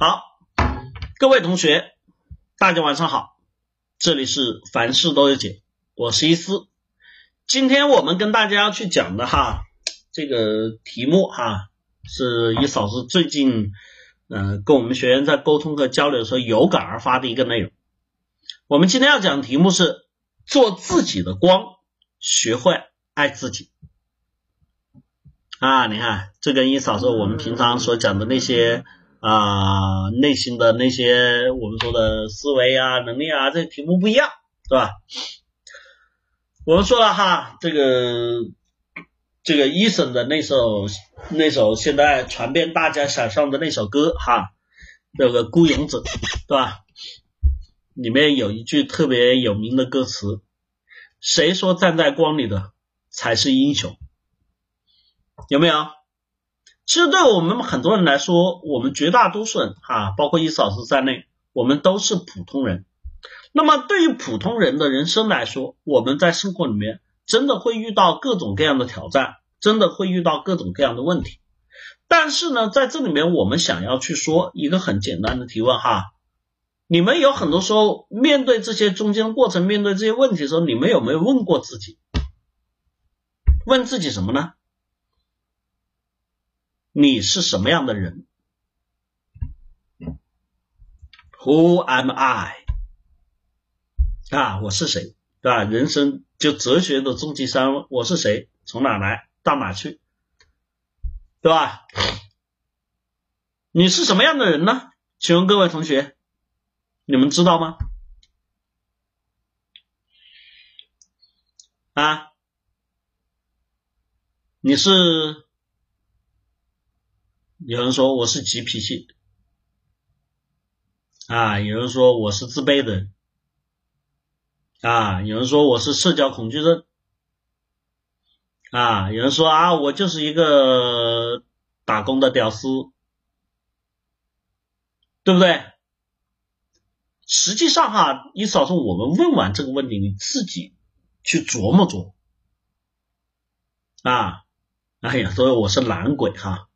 好，各位同学，大家晚上好，这里是凡事都有解，我是伊思。今天我们跟大家要去讲的哈，这个题目哈，是一嫂子最近嗯跟我们学员在沟通和交流的时候有感而发的一个内容。我们今天要讲的题目是做自己的光，学会爱自己。啊，你看，这跟一嫂子我们平常所讲的那些啊内心的那些我们说的思维啊、能力啊，这题目不一样，是吧？我们说了哈，这个这个伊森的那首那首现在传遍大家想象的那首歌哈，那个孤勇者，对吧？里面有一句特别有名的歌词：谁说站在光里的才是英雄？有没有？其实对我们很多人来说，我们绝大多数人哈，包括伊嫂子在内，我们都是普通人。那么对于普通人的人生来说，我们在生活里面真的会遇到各种各样的挑战，真的会遇到各种各样的问题。但是呢，在这里面我们想要去说一个很简单的提问哈，你们有很多时候面对这些中间过程，面对这些问题的时候，你们有没有问过自己？问自己什么呢？你是什么样的人？Who am I？啊，我是谁？对吧？人生就哲学的终极三问：我是谁？从哪来？到哪去？对吧？你是什么样的人呢？请问各位同学，你们知道吗？啊，你是？有人说我是急脾气，啊，有人说我是自卑的，啊，有人说我是社交恐惧症，啊，有人说啊，我就是一个打工的屌丝，对不对？实际上哈，你嫂子，我们问完这个问题，你自己去琢磨琢磨，啊，哎呀，所以我是懒鬼哈。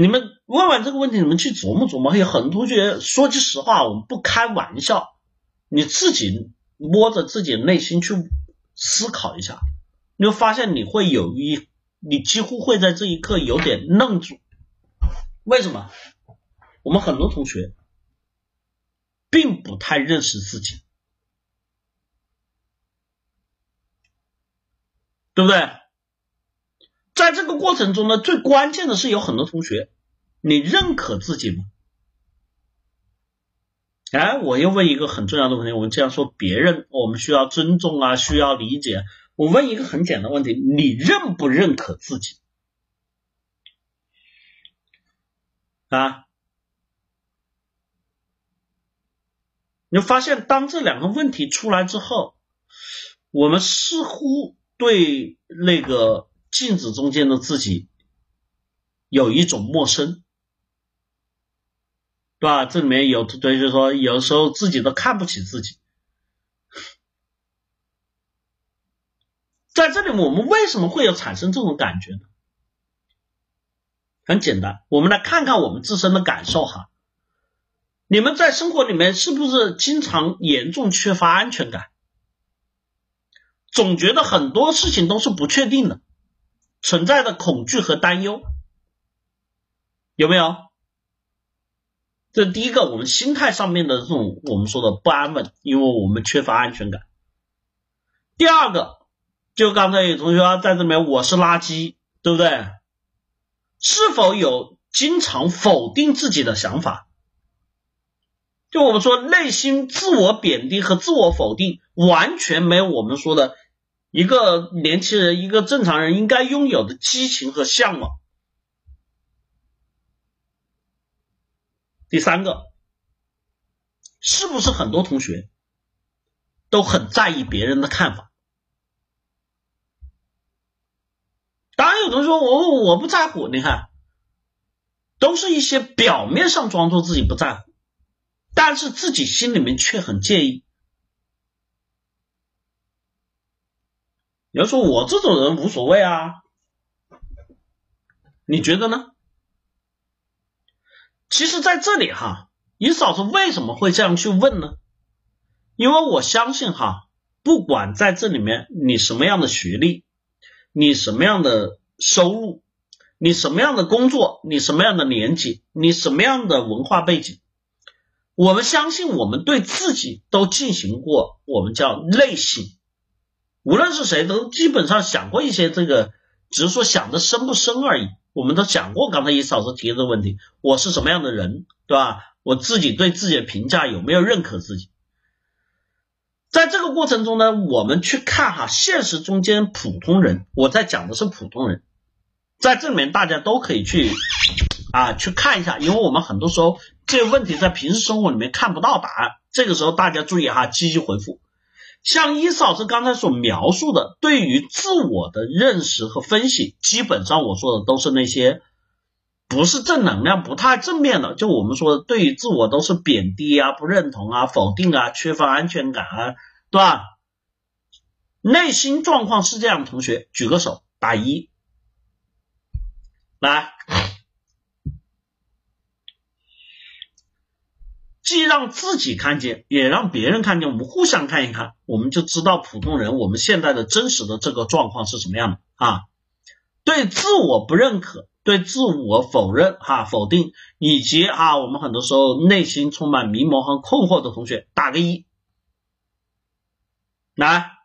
你们问完这个问题，你们去琢磨琢磨。有很多同学说句实话，我们不开玩笑，你自己摸着自己内心去思考一下，你会发现你会有一，你几乎会在这一刻有点愣住。为什么？我们很多同学并不太认识自己，对不对？在这个过程中呢，最关键的是有很多同学，你认可自己吗？哎，我又问一个很重要的问题，我们这样说，别人我们需要尊重啊，需要理解。我问一个很简单问题，你认不认可自己？啊？你发现当这两个问题出来之后，我们似乎对那个。镜子中间的自己有一种陌生，对吧？这里面有同学说，有时候自己都看不起自己。在这里，我们为什么会有产生这种感觉呢？很简单，我们来看看我们自身的感受哈。你们在生活里面是不是经常严重缺乏安全感？总觉得很多事情都是不确定的。存在的恐惧和担忧有没有？这第一个，我们心态上面的这种我们说的不安稳，因为我们缺乏安全感。第二个，就刚才有同学在这里面，我是垃圾，对不对？是否有经常否定自己的想法？就我们说内心自我贬低和自我否定，完全没有我们说的。一个年轻人，一个正常人应该拥有的激情和向往。第三个，是不是很多同学都很在意别人的看法？当然，有同学说我我不在乎，你看，都是一些表面上装作自己不在乎，但是自己心里面却很介意。有人说我这种人无所谓啊，你觉得呢？其实在这里哈，你嫂子为什么会这样去问呢？因为我相信哈，不管在这里面你什么样的学历，你什么样的收入，你什么样的工作，你什么样的年纪，你什么样的文化背景，我们相信我们对自己都进行过我们叫内省，无论是谁都基本上想过一些这个，只是说想的深不深而已。我们都讲过，刚才一嫂子提的问题，我是什么样的人，对吧？我自己对自己的评价有没有认可自己？在这个过程中呢，我们去看哈，现实中间普通人，我在讲的是普通人，在这里面大家都可以去啊去看一下，因为我们很多时候这个问题在平时生活里面看不到答案，这个时候大家注意哈，积极回复。像伊嫂子刚才所描述的，对于自我的认识和分析，基本上我说的都是那些不是正能量、不太正面的。就我们说的，对于自我都是贬低啊、不认同啊、否定啊、缺乏安全感啊，对吧？内心状况是这样的，同学举个手，打一，来。既让自己看见，也让别人看见，我们互相看一看，我们就知道普通人我们现在的真实的这个状况是什么样的啊？对自我不认可，对自我否认哈否定，以及啊我们很多时候内心充满迷茫和困惑的同学，打个一，来，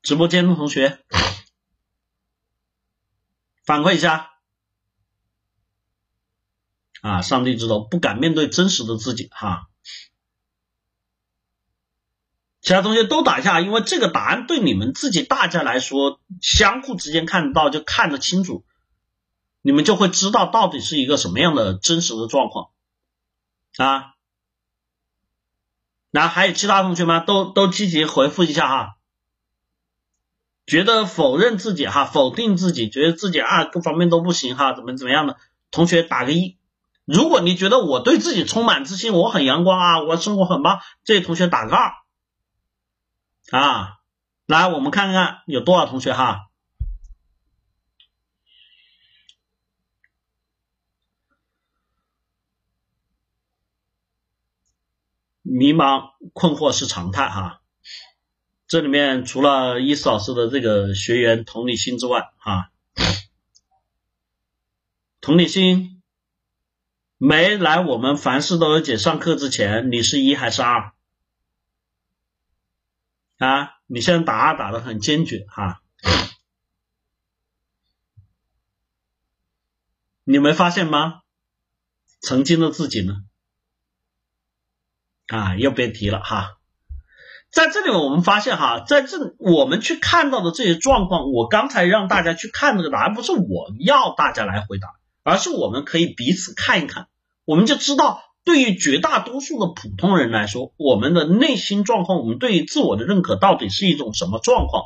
直播间的同学 反馈一下。啊，上帝知道不敢面对真实的自己哈，其他同学都打一下，因为这个答案对你们自己大家来说，相互之间看得到就看得清楚，你们就会知道到底是一个什么样的真实的状况啊。那还有其他同学吗？都都积极回复一下哈，觉得否认自己哈，否定自己，觉得自己啊各方面都不行哈，怎么怎么样的同学打个一。如果你觉得我对自己充满自信，我很阳光啊，我生活很棒，这位同学打个二。啊，来我们看看有多少同学哈，迷茫困惑是常态哈，这里面除了伊思老师的这个学员同理心之外啊，同理心。没来我们凡事都有解上课之前，你是一还是二？啊，你现在打二打的很坚决哈，你没发现吗？曾经的自己呢？啊，又别提了哈。在这里我们发现哈，在这我们去看到的这些状况，我刚才让大家去看那个答案，不是我要大家来回答。而是我们可以彼此看一看，我们就知道，对于绝大多数的普通人来说，我们的内心状况，我们对于自我的认可到底是一种什么状况？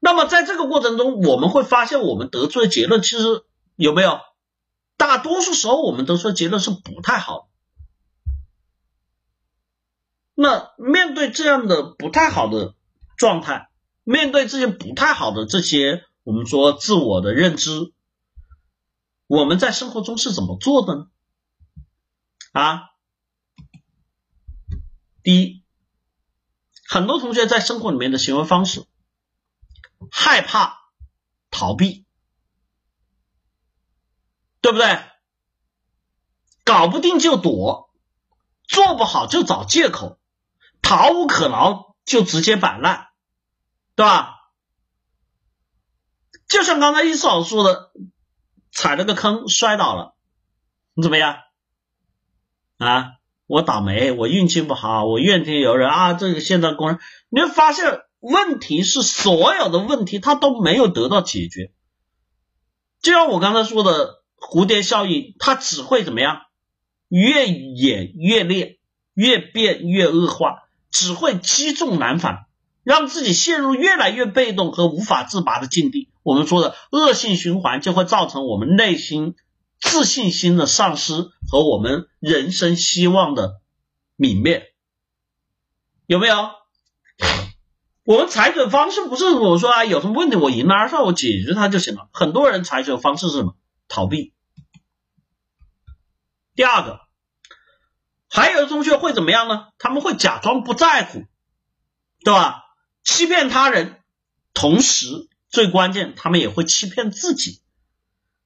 那么在这个过程中，我们会发现，我们得出的结论其实有没有？大多数时候，我们得出的结论是不太好。那面对这样的不太好的状态，面对这些不太好的这些，我们说自我的认知。我们在生活中是怎么做的呢？啊，第一，很多同学在生活里面的行为方式，害怕、逃避，对不对？搞不定就躲，做不好就找借口，逃无可逃就直接摆烂，对吧？就像刚才一嫂说的。踩了个坑摔倒了，你怎么样？啊，我倒霉，我运气不好，我怨天尤人啊！这个现在工人，你会发现问题是所有的问题它都没有得到解决，就像我刚才说的蝴蝶效应，它只会怎么样？越演越烈，越变越恶化，只会积重难返。让自己陷入越来越被动和无法自拔的境地，我们说的恶性循环就会造成我们内心自信心的丧失和我们人生希望的泯灭，有没有？我们采取的方式不是我说啊，有什么问题我迎难而上，我解决它就行了。很多人采取的方式是什么？逃避，第二个，还有的同学会怎么样呢？他们会假装不在乎，对吧？欺骗他人，同时最关键，他们也会欺骗自己，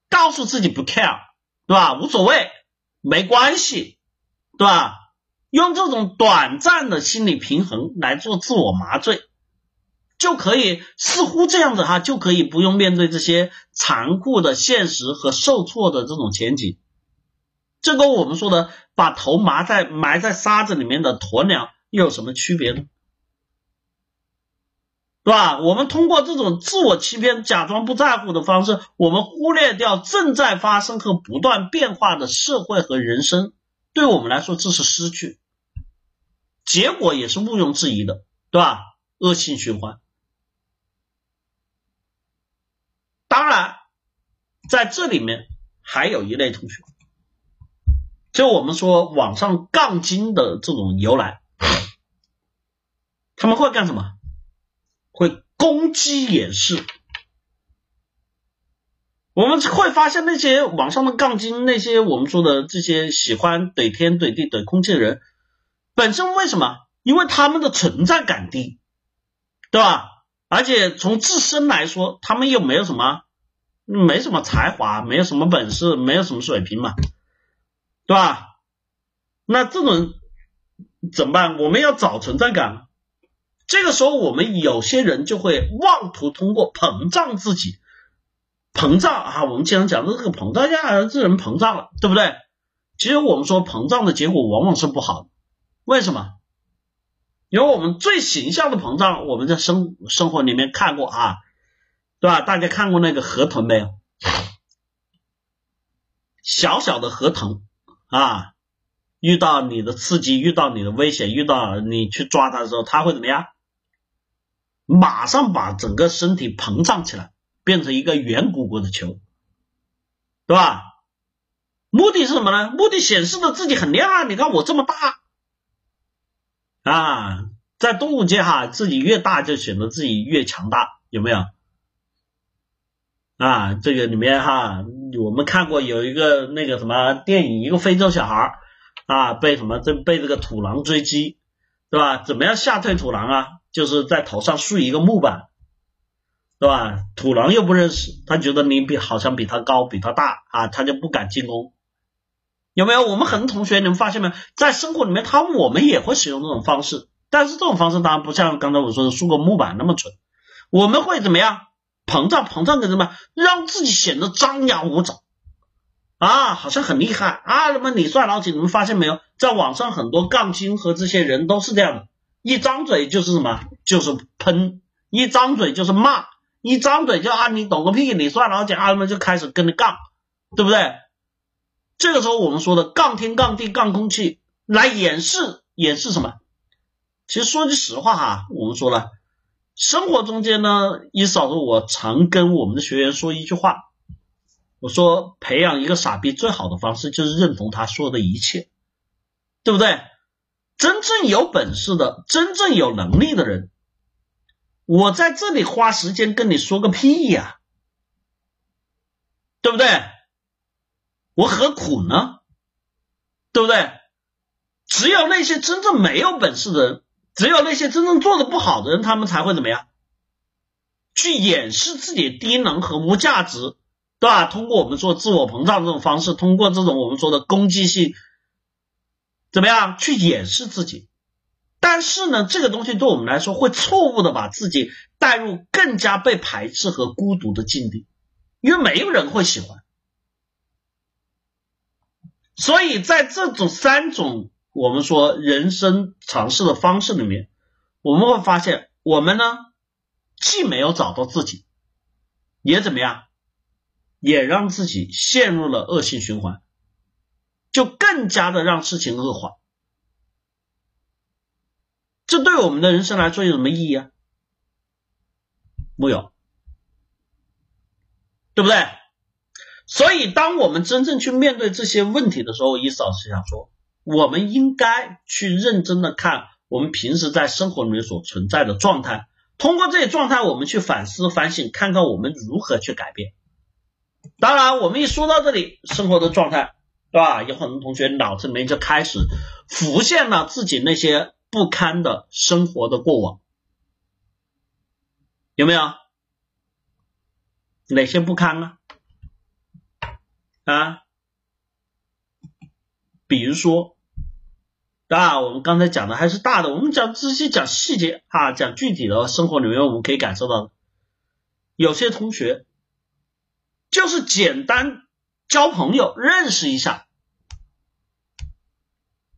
告诉自己不 care，对吧？无所谓，没关系，对吧？用这种短暂的心理平衡来做自我麻醉，就可以似乎这样子哈，就可以不用面对这些残酷的现实和受挫的这种前景。这跟我们说的把头埋在埋在沙子里面的鸵鸟又有什么区别呢？对吧？我们通过这种自我欺骗、假装不在乎的方式，我们忽略掉正在发生和不断变化的社会和人生，对我们来说这是失去。结果也是毋庸置疑的，对吧？恶性循环。当然，在这里面还有一类同学，就我们说网上杠精的这种由来，他们会干什么？攻击也是。我们会发现那些网上的杠精，那些我们说的这些喜欢怼天怼地怼空气的人。本身为什么？因为他们的存在感低，对吧？而且从自身来说，他们又没有什么，没什么才华，没有什么本事，没有什么水平嘛，对吧？那这种怎么办？我们要找存在感。这个时候，我们有些人就会妄图通过膨胀自己，膨胀啊！我们经常讲的这个膨胀呀，这人膨胀了，对不对？其实我们说膨胀的结果往往是不好的。为什么？因为我们最形象的膨胀，我们在生生活里面看过啊，对吧？大家看过那个河豚没有？小小的河豚啊，遇到你的刺激，遇到你的危险，遇到你去抓它的时候，它会怎么样？马上把整个身体膨胀起来，变成一个圆鼓鼓的球，对吧？目的是什么呢？目的显示的自己很厉害，你看我这么大。啊，在动物界哈，自己越大就显得自己越强大，有没有？啊，这个里面哈，我们看过有一个那个什么电影，一个非洲小孩啊，被什么这被这个土狼追击，对吧？怎么样吓退土狼啊？就是在头上竖一个木板，对吧？土狼又不认识，他觉得你比好像比他高，比他大啊，他就不敢进攻。有没有？我们很多同学，你们发现没有？在生活里面，他我们也会使用这种方式，但是这种方式当然不像刚才我说的竖个木板那么蠢。我们会怎么样？膨胀，膨胀，干什么？让自己显得张牙舞爪啊，好像很厉害啊！那么李帅老几？你们发现没有？在网上很多杠精和这些人都是这样的，一张嘴就是什么？就是喷，一张嘴就是骂，一张嘴就啊你懂个屁！你算老几啊，他们就开始跟你杠，对不对？这个时候我们说的杠天杠地杠空气来掩饰掩饰什么？其实说句实话哈，我们说了，生活中间呢，一嫂子我常跟我们的学员说一句话，我说培养一个傻逼最好的方式就是认同他说的一切，对不对？真正有本事的，真正有能力的人，我在这里花时间跟你说个屁呀，对不对？我何苦呢？对不对？只有那些真正没有本事的人，只有那些真正做的不好的人，他们才会怎么样？去掩饰自己的低能和无价值，对吧？通过我们说自我膨胀这种方式，通过这种我们说的攻击性，怎么样去掩饰自己？但是呢，这个东西对我们来说会错误的把自己带入更加被排斥和孤独的境地，因为没有人会喜欢。所以在这种三种我们说人生尝试的方式里面，我们会发现，我们呢既没有找到自己，也怎么样，也让自己陷入了恶性循环，就更加的让事情恶化。这对我们的人生来说有什么意义啊？木有，对不对？所以，当我们真正去面对这些问题的时候，伊思老师想说，我们应该去认真的看我们平时在生活里面所存在的状态，通过这些状态，我们去反思反省，看看我们如何去改变。当然，我们一说到这里，生活的状态对吧？有很多同学脑子里面就开始浮现了自己那些不堪的生活的过往，有没有？哪些不堪啊？啊？比如说，啊，我们刚才讲的还是大的，我们讲仔细讲细节啊，讲具体的生活里面我们可以感受到的，有些同学就是简单。交朋友，认识一下，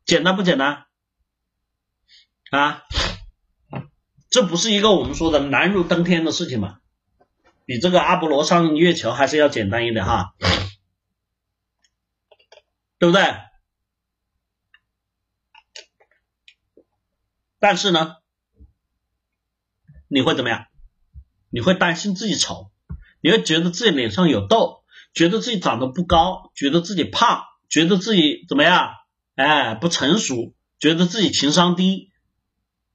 简单不简单啊？这不是一个我们说的难如登天的事情吗？比这个阿波罗上月球还是要简单一点哈，对不对？但是呢，你会怎么样？你会担心自己丑，你会觉得自己脸上有痘。觉得自己长得不高，觉得自己胖，觉得自己怎么样？哎，不成熟，觉得自己情商低，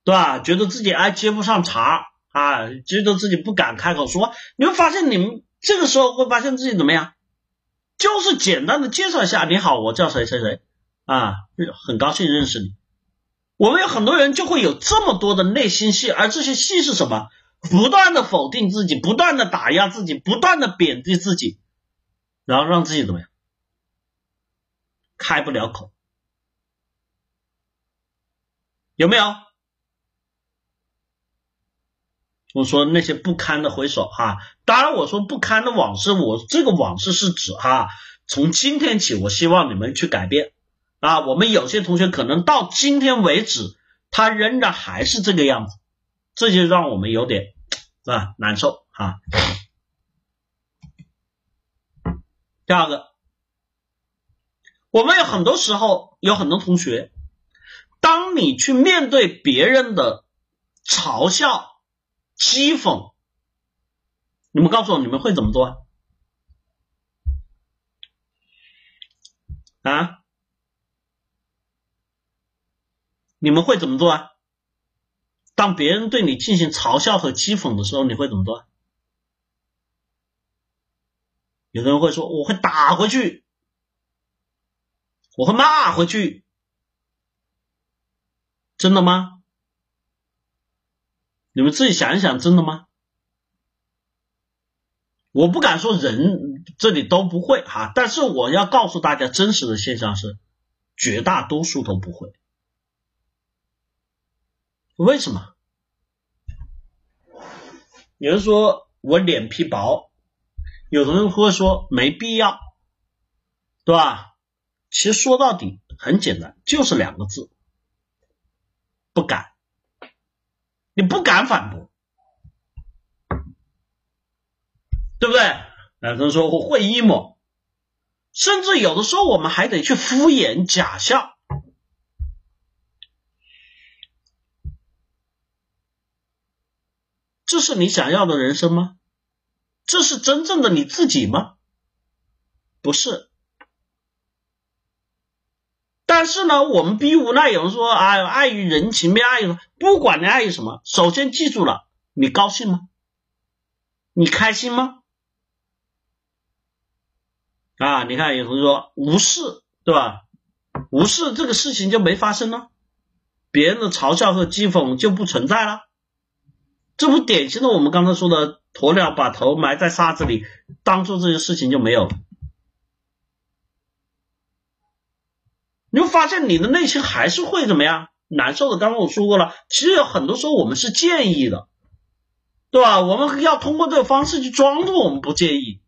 对吧？觉得自己哎接不上茬啊，觉得自己不敢开口说。你会发现，你们这个时候会发现自己怎么样？就是简单的介绍一下，你好，我叫谁谁谁啊，很高兴认识你。我们有很多人就会有这么多的内心戏，而这些戏是什么？不断的否定自己，不断的打压自己，不断的贬低自己。然后让自己怎么样？开不了口，有没有？我说那些不堪的回首哈，当然我说不堪的往事，我这个往事是指哈，从今天起，我希望你们去改变啊。我们有些同学可能到今天为止，他仍然还是这个样子，这就让我们有点是吧难受哈。第二个，我们有很多时候有很多同学，当你去面对别人的嘲笑、讥讽，你们告诉我你们会怎么做啊？你们会怎么做啊？当别人对你进行嘲笑和讥讽的时候，你会怎么做？有人会说：“我会打回去，我会骂回去。”真的吗？你们自己想一想，真的吗？我不敢说人这里都不会哈，但是我要告诉大家，真实的现象是，绝大多数都不会。为什么？有人说我脸皮薄。有的人会说没必要，对吧？其实说到底很简单，就是两个字：不敢。你不敢反驳，对不对？有人说我会 emo，甚至有的时候我们还得去敷衍假笑，这是你想要的人生吗？这是真正的你自己吗？不是。但是呢，我们逼无奈，有人说啊，碍于人情，没碍于不管你碍于什么，首先记住了，你高兴吗？你开心吗？啊，你看有同学说无视，对吧？无视这个事情就没发生了，别人的嘲笑和讥讽就不存在了，这不典型的我们刚才说的。鸵鸟把头埋在沙子里，当做这些事情就没有。你会发现你的内心还是会怎么样难受的。刚刚我说过了，其实有很多时候我们是建议的，对吧？我们要通过这个方式去装作我们不介意。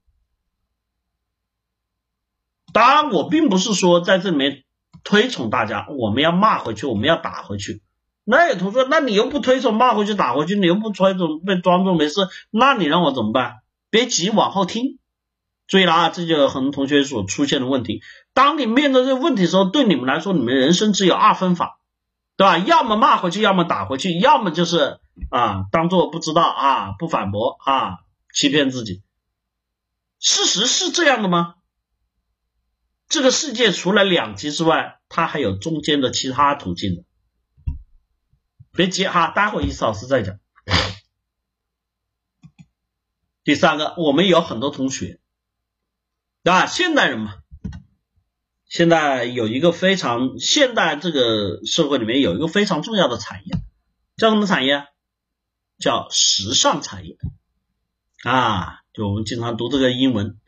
当然，我并不是说在这里面推崇大家，我们要骂回去，我们要打回去。那有同学，那你又不推崇骂回去打回去，你又不推崇被装作没事，那你让我怎么办？别急，往后听。注意了啊，这就很多同学所出现的问题。当你面对这个问题的时候，对你们来说，你们人生只有二分法，对吧？要么骂回去，要么打回去，要么就是啊，当做不知道啊，不反驳啊，欺骗自己。事实是这样的吗？这个世界除了两极之外，它还有中间的其他途径的。别急哈，待会意思老师再讲。第三个，我们有很多同学，啊？现代人嘛，现在有一个非常现代这个社会里面有一个非常重要的产业，叫什么产业？叫时尚产业啊，就我们经常读这个英文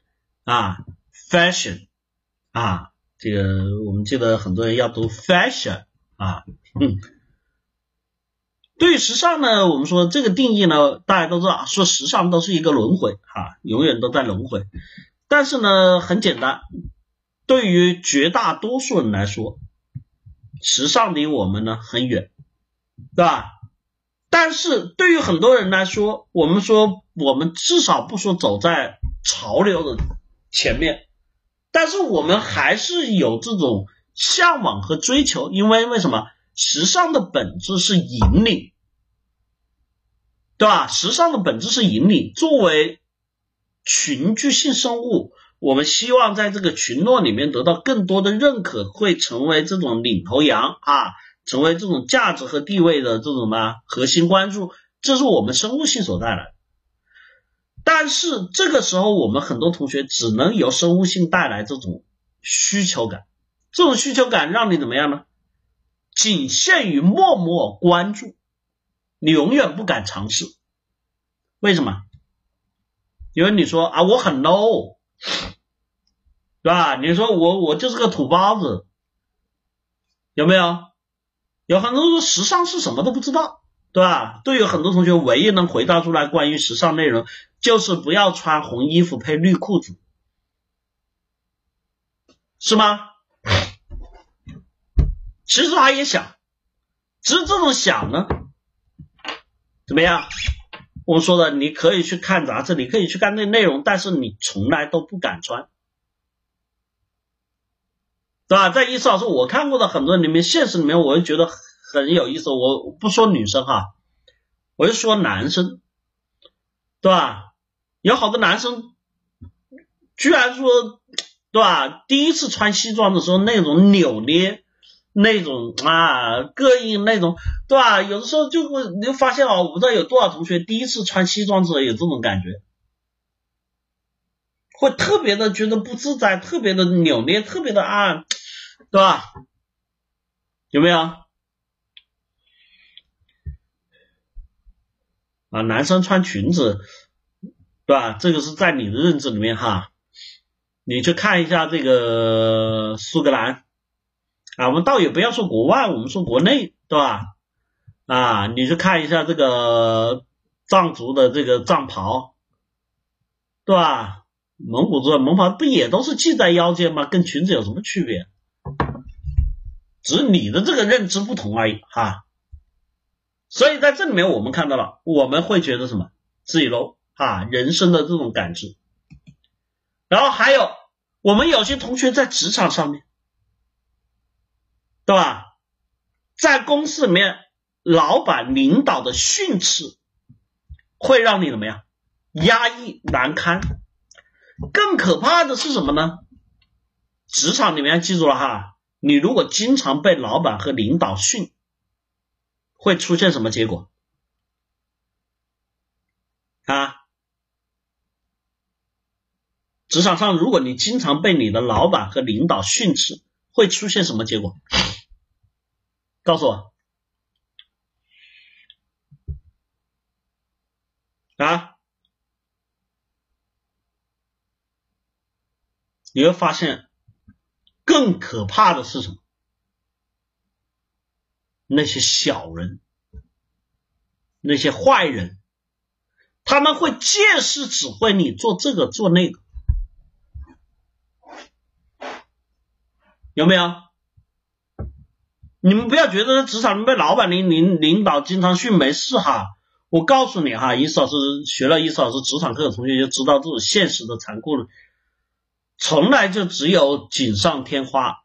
啊，fashion 啊，这个我们记得很多人要读 fashion 啊，嗯，对于时尚呢，我们说这个定义呢，大家都知道，说时尚都是一个轮回啊，永远都在轮回，但是呢，很简单。对于绝大多数人来说，时尚离我们呢很远，对吧？但是对于很多人来说，我们说我们至少不说走在潮流的前面，但是我们还是有这种向往和追求，因为为什么？时尚的本质是引领，对吧？时尚的本质是引领，作为群居性生物。我们希望在这个群落里面得到更多的认可，会成为这种领头羊啊，成为这种价值和地位的这种呢核心关注，这是我们生物性所带来的。但是这个时候，我们很多同学只能由生物性带来这种需求感，这种需求感让你怎么样呢？仅限于默默关注，你永远不敢尝试。为什么？因为你说啊，我很 low。对吧？你说我我就是个土包子，有没有？有很多说时尚是什么都不知道，对吧？对有很多同学，唯一能回答出来关于时尚内容，就是不要穿红衣服配绿裤子，是吗？其实他也想，只是这种想呢，怎么样？我说的，你可以去看杂志，你可以去看那内容，但是你从来都不敢穿，对吧？在意思老师我看过的很多里面，现实里面我就觉得很有意思。我不说女生哈，我就说男生，对吧？有好多男生居然说，对吧？第一次穿西装的时候那种扭捏。那种啊，膈应那种，对吧？有的时候就会，你就发现哦，我不知道有多少同学第一次穿西装时候有这种感觉，会特别的觉得不自在，特别的扭捏，特别的啊，对吧？有没有？啊，男生穿裙子，对吧？这个是在你的认知里面哈，你去看一下这个苏格兰。啊，我们倒也不要说国外，我们说国内，对吧？啊，你去看一下这个藏族的这个藏袍，对吧？蒙古族的蒙袍不也都是系在腰间吗？跟裙子有什么区别？只是你的这个认知不同而已，哈。所以在这里面我们看到了，我们会觉得什么？自己喽啊，人生的这种感知。然后还有我们有些同学在职场上面。对吧？在公司里面，老板领导的训斥会让你怎么样？压抑难堪。更可怕的是什么呢？职场里面记住了哈，你如果经常被老板和领导训，会出现什么结果？啊？职场上，如果你经常被你的老板和领导训斥，会出现什么结果？告诉我啊！你会发现更可怕的是什么？那些小人，那些坏人，他们会借势指挥你做这个做那个，有没有？你们不要觉得职场被老板领领领导经常训没事哈，我告诉你哈，伊思老师学了伊思老师职场课的同学就知道这种现实的残酷了，从来就只有锦上添花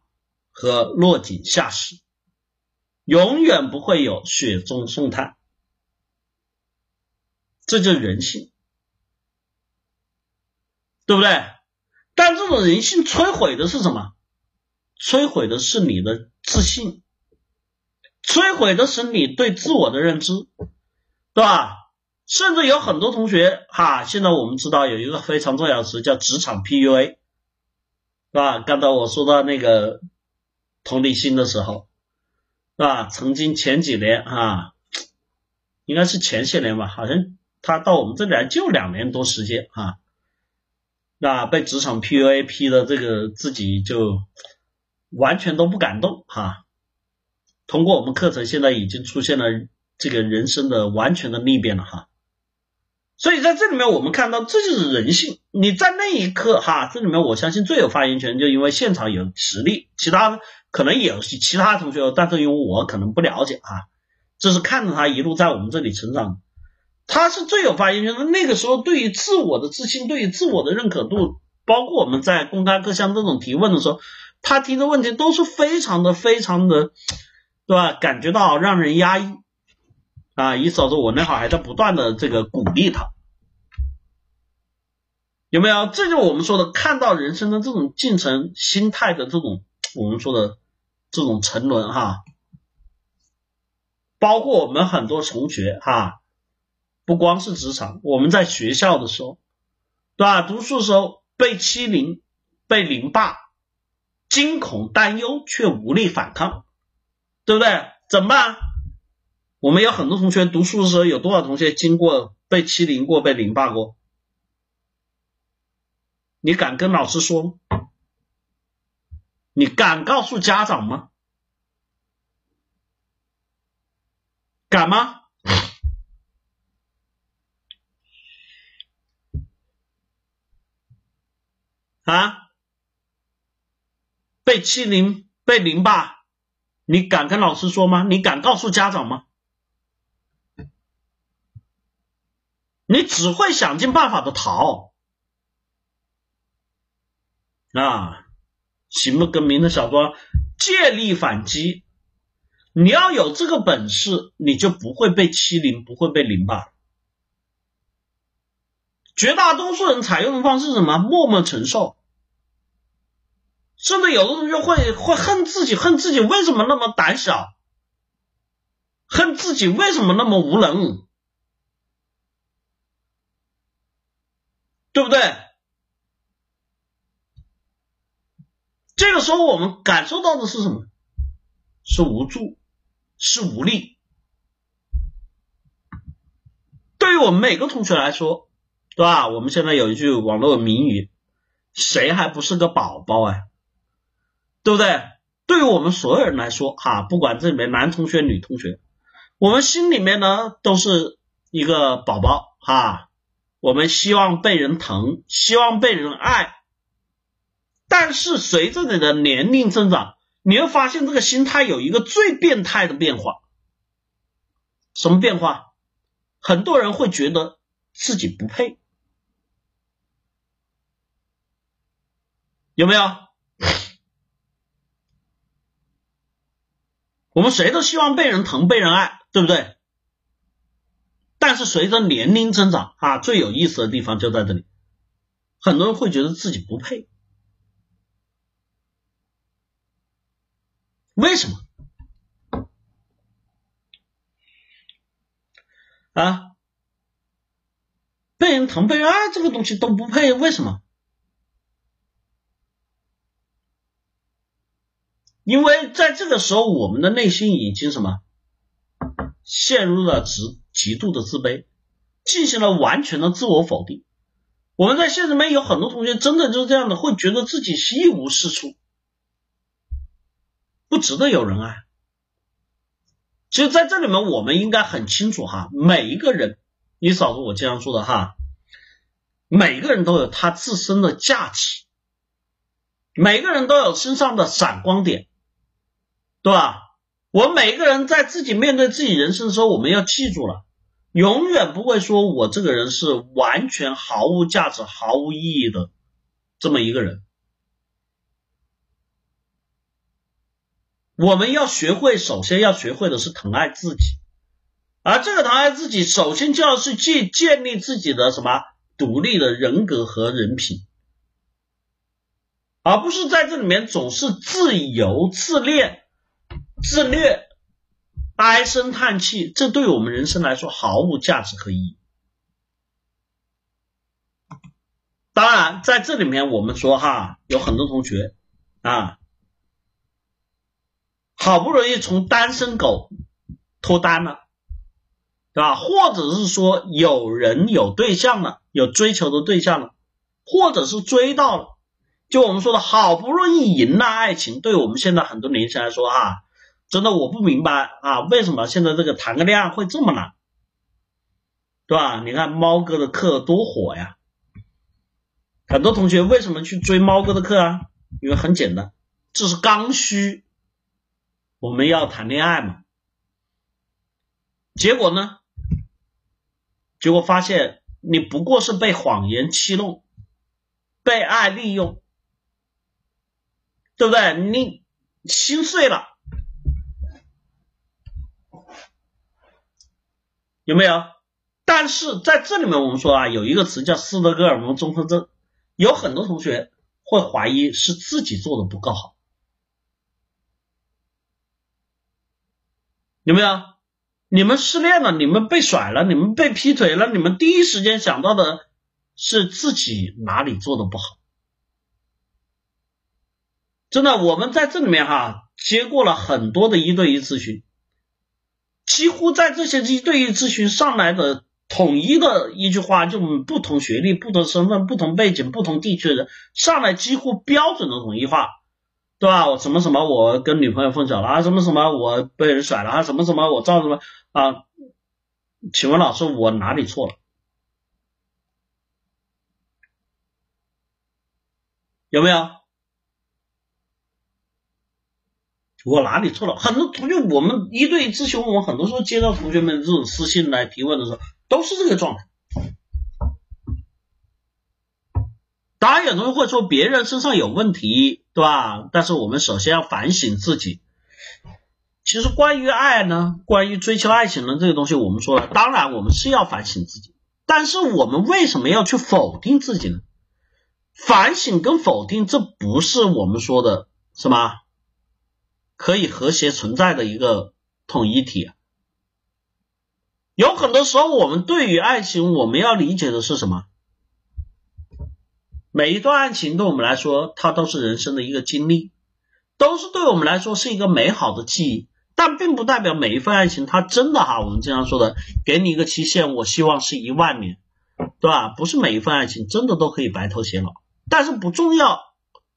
和落井下石，永远不会有雪中送炭，这就是人性，对不对？但这种人性摧毁的是什么？摧毁的是你的自信。摧毁的是你对自我的认知，对吧？甚至有很多同学哈，现在我们知道有一个非常重要的词叫职场 PUA，对吧？刚才我说到那个同理心的时候，是吧？曾经前几年啊，应该是前些年吧，好像他到我们这里来就两年多时间啊，那被职场 PUA 批的这个自己就完全都不敢动哈。通过我们课程，现在已经出现了这个人生的完全的逆变了哈。所以在这里面，我们看到这就是人性。你在那一刻，哈，这里面我相信最有发言权，就因为现场有实力，其他可能也有其他同学，但是因为我可能不了解啊，这是看着他一路在我们这里成长，他是最有发言权的。那个时候，对于自我的自信，对于自我的认可度，包括我们在公开课项这种提问的时候，他提的问题都是非常的、非常的，对吧？感觉到让人压抑。啊，意思说，我那会儿还在不断的这个鼓励他，有没有？这就是我们说的，看到人生的这种进程、心态的这种我们说的这种沉沦哈。包括我们很多同学哈，不光是职场，我们在学校的时候，对吧？读书的时候被欺凌、被凌霸，惊恐担忧却无力反抗，对不对？怎么办？我们有很多同学读书的时候，有多少同学经过被欺凌过、被凌霸过？你敢跟老师说？你敢告诉家长吗？敢吗？啊？被欺凌、被凌霸，你敢跟老师说吗？你敢告诉家长吗？你只会想尽办法的逃啊！行不更名的小哥借力反击，你要有这个本事，你就不会被欺凌，不会被凌霸。绝大多数人采用的方式是什么？默默承受，甚至有的同学会会恨自己，恨自己为什么那么胆小，恨自己为什么那么无能。对不对？这个时候我们感受到的是什么？是无助，是无力。对于我们每个同学来说，对吧？我们现在有一句网络名语：“谁还不是个宝宝啊？”对不对？对于我们所有人来说，哈，不管这里面男同学、女同学，我们心里面呢都是一个宝宝，哈。我们希望被人疼，希望被人爱，但是随着你的年龄增长，你会发现这个心态有一个最变态的变化。什么变化？很多人会觉得自己不配，有没有？我们谁都希望被人疼、被人爱，对不对？但是随着年龄增长啊，最有意思的地方就在这里，很多人会觉得自己不配，为什么？啊，被人疼、被人爱这个东西都不配，为什么？因为在这个时候，我们的内心已经什么，陷入了极极度的自卑，进行了完全的自我否定。我们在现实面有很多同学真的就是这样的，会觉得自己是一无是处，不值得有人爱。其实，在这里面，我们应该很清楚哈，每一个人，你嫂子我经常说的哈，每个人都有他自身的价值，每个人都有身上的闪光点，对吧？我们每一个人在自己面对自己人生的时候，我们要记住了。永远不会说我这个人是完全毫无价值、毫无意义的这么一个人。我们要学会，首先要学会的是疼爱自己，而这个疼爱自己，首先就要是建建立自己的什么独立的人格和人品，而不是在这里面总是自由自恋、自虐。唉声叹气，这对我们人生来说毫无价值和意义。当然，在这里面我们说哈，有很多同学啊，好不容易从单身狗脱单了，对吧？或者是说有人有对象了，有追求的对象了，或者是追到了，就我们说的好不容易赢了爱情，对我们现在很多年轻人来说哈，真的我不明白啊，为什么现在这个谈个恋爱会这么难，对吧？你看猫哥的课多火呀！很多同学为什么去追猫哥的课啊？因为很简单，这是刚需，我们要谈恋爱嘛。结果呢？结果发现你不过是被谎言欺弄，被爱利用，对不对？你心碎了，有没有？但是在这里面，我们说啊，有一个词叫斯德哥尔摩综合症。有很多同学会怀疑是自己做的不够好，有没有？你们失恋了，你们被甩了，你们被劈腿了，你们第一时间想到的是自己哪里做的不好？真的，我们在这里面哈接过了很多的一对一咨询，几乎在这些一对一咨询上来的。统一的一句话，就不同学历、不同身份、不同背景、不同地区的人上来，几乎标准的统一化，对吧？我什么什么，我跟女朋友分手了啊？什么什么，我被人甩了啊？什么什么，我造什么啊？请问老师，我哪里错了？有没有？我哪里错了？很多同学，我们一对咨询，我很多时候接到同学们这种私信来提问的时候。都是这个状态。当然，有同学会说别人身上有问题，对吧？但是我们首先要反省自己。其实关于爱呢，关于追求爱情的这个东西，我们说了，当然我们是要反省自己。但是我们为什么要去否定自己呢？反省跟否定，这不是我们说的什么可以和谐存在的一个统一体。有很多时候，我们对于爱情，我们要理解的是什么？每一段爱情对我们来说，它都是人生的一个经历，都是对我们来说是一个美好的记忆。但并不代表每一份爱情，它真的哈，我们经常说的，给你一个期限，我希望是一万年，对吧？不是每一份爱情真的都可以白头偕老。但是不重要，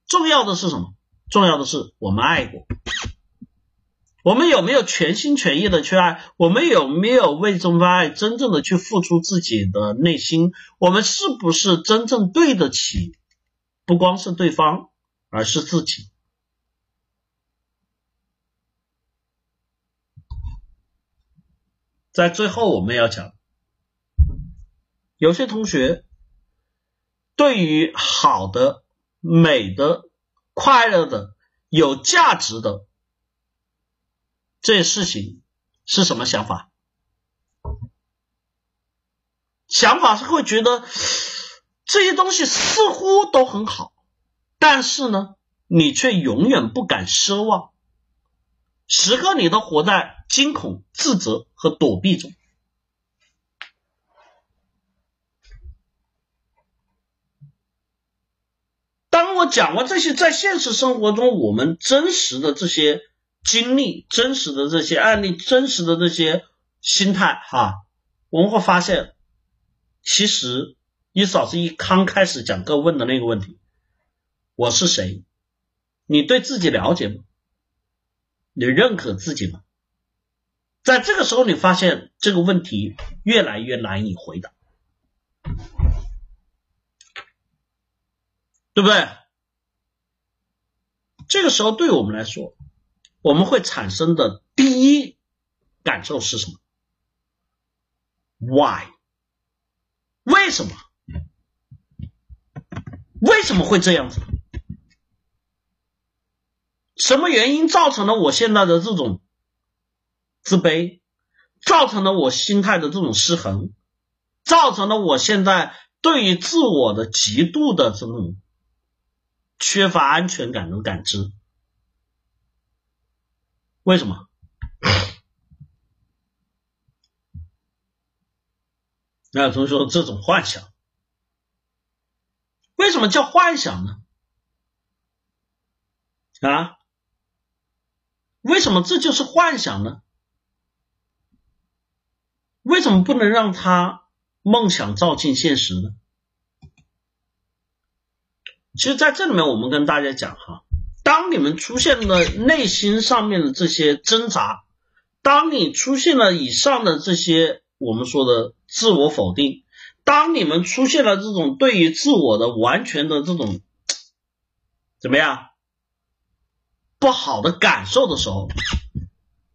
重要的是什么？重要的是我们爱过。我们有没有全心全意的去爱？我们有没有为这份爱真正的去付出自己的内心？我们是不是真正对得起不光是对方，而是自己？在最后我们要讲，有些同学对于好的、美的、快乐的、有价值的。这些事情是什么想法？想法是会觉得这些东西似乎都很好，但是呢，你却永远不敢奢望，时刻你都活在惊恐、自责和躲避中。当我讲完这些，在现实生活中我们真实的这些。经历真实的这些案例，真实的这些心态，哈，我们会发现，其实你嫂子一刚开始讲课问的那个问题，我是谁？你对自己了解吗？你认可自己吗？在这个时候，你发现这个问题越来越难以回答，对不对？这个时候，对我们来说。我们会产生的第一感受是什么？Why？为什么？为什么会这样子？什么原因造成了我现在的这种自卑？造成了我心态的这种失衡？造成了我现在对于自我的极度的这种缺乏安全感的感知？为什么？那同学说这种幻想，为什么叫幻想呢？啊？为什么这就是幻想呢？为什么不能让他梦想照进现实呢？其实，在这里面，我们跟大家讲哈，当你们出现了内心上面的这些挣扎，当你出现了以上的这些我们说的自我否定，当你们出现了这种对于自我的完全的这种怎么样不好的感受的时候，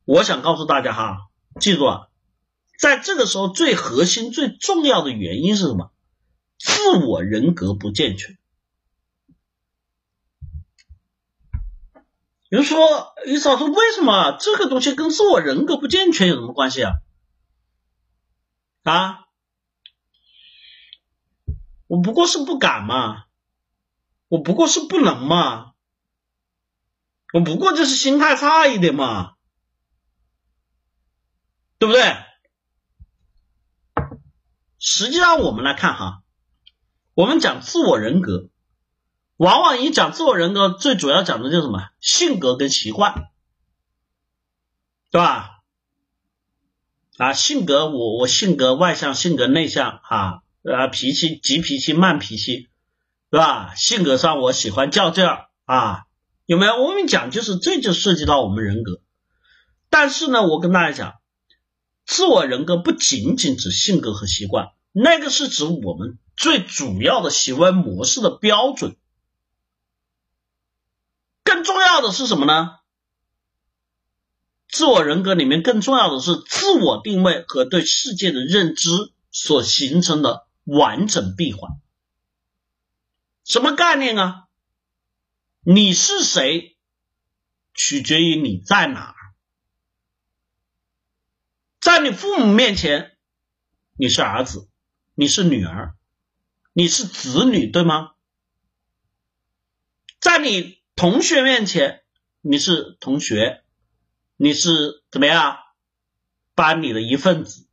我想告诉大家哈，记住啊，在这个时候最核心、最重要的原因是什么？自我人格不健全。比如说：“于嫂说，为什么这个东西跟自我人格不健全有什么关系啊？”啊，我不过是不敢嘛，我不过是不能嘛，我不过就是心态差一点嘛，对不对？实际上，我们来看哈，我们讲自我人格。往往一讲自我人格，最主要讲的就是什么？性格跟习惯，对吧？啊，性格我我性格外向，性格内向啊，啊脾气急脾气慢脾气，对吧？性格上我喜欢较劲儿啊，有没有？我跟你讲就是这就涉及到我们人格，但是呢，我跟大家讲，自我人格不仅仅指性格和习惯，那个是指我们最主要的行为模式的标准。重要的是什么呢？自我人格里面更重要的是自我定位和对世界的认知所形成的完整闭环。什么概念啊？你是谁，取决于你在哪儿。在你父母面前，你是儿子，你是女儿，你是子女，对吗？在你。同学面前，你是同学，你是怎么样？班里的一份子。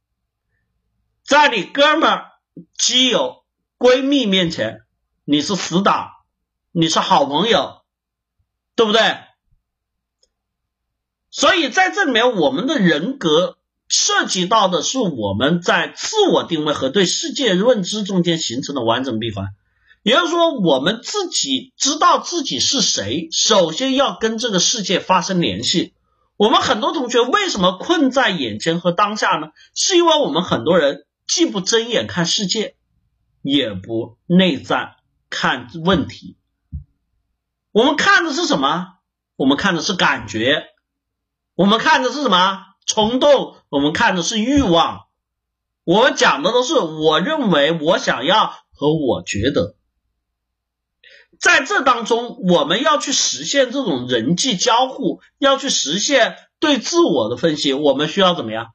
在你哥们、基友、闺蜜面前，你是死党，你是好朋友，对不对？所以在这里面，我们的人格涉及到的是我们在自我定位和对世界认知中间形成的完整闭环。也就是说，我们自己知道自己是谁，首先要跟这个世界发生联系。我们很多同学为什么困在眼前和当下呢？是因为我们很多人既不睁眼看世界，也不内在看问题。我们看的是什么？我们看的是感觉，我们看的是什么？冲动，我们看的是欲望。我们讲的都是我认为、我想要和我觉得。在这当中，我们要去实现这种人际交互，要去实现对自我的分析，我们需要怎么样？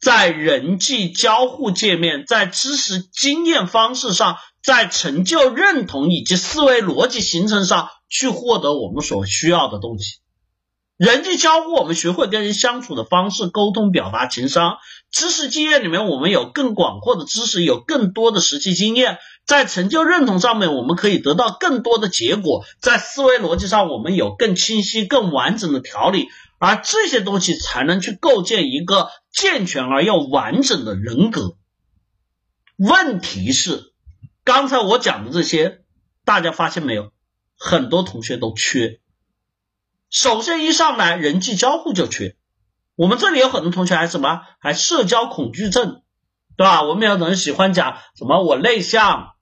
在人际交互界面，在知识经验方式上，在成就认同以及思维逻辑形成上去获得我们所需要的东西。人际交互，我们学会跟人相处的方式，沟通、表达、情商。知识经验里面，我们有更广阔的知识，有更多的实际经验。在成就认同上面，我们可以得到更多的结果。在思维逻辑上，我们有更清晰、更完整的条理。而这些东西才能去构建一个健全而又完整的人格。问题是，刚才我讲的这些，大家发现没有？很多同学都缺。首先一上来人际交互就缺，我们这里有很多同学还什么还社交恐惧症，对吧？我们有人喜欢讲什么我内向，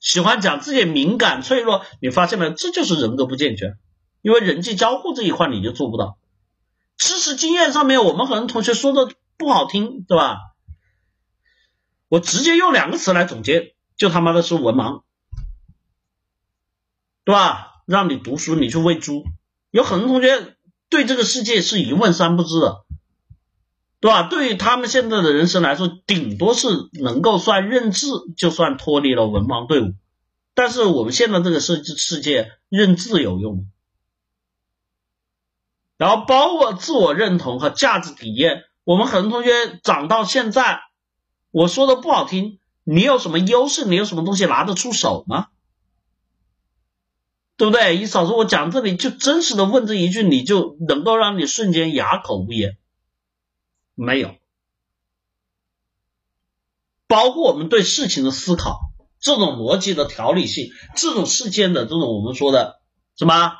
喜欢讲自己敏感脆弱，你发现没有？这就是人格不健全，因为人际交互这一块你就做不到。知识经验上面，我们很多同学说的不好听，对吧？我直接用两个词来总结，就他妈的是文盲，对吧？让你读书，你去喂猪。有很多同学对这个世界是一问三不知的，对吧？对于他们现在的人生来说，顶多是能够算认字，就算脱离了文盲队伍。但是我们现在这个世世界，认字有用吗。然后包括自我认同和价值体验，我们很多同学长到现在，我说的不好听，你有什么优势？你有什么东西拿得出手吗？对不对？你嫂子，我讲这里就真实的问这一句，你就能够让你瞬间哑口无言？没有。包括我们对事情的思考，这种逻辑的条理性，这种事件的这种我们说的什么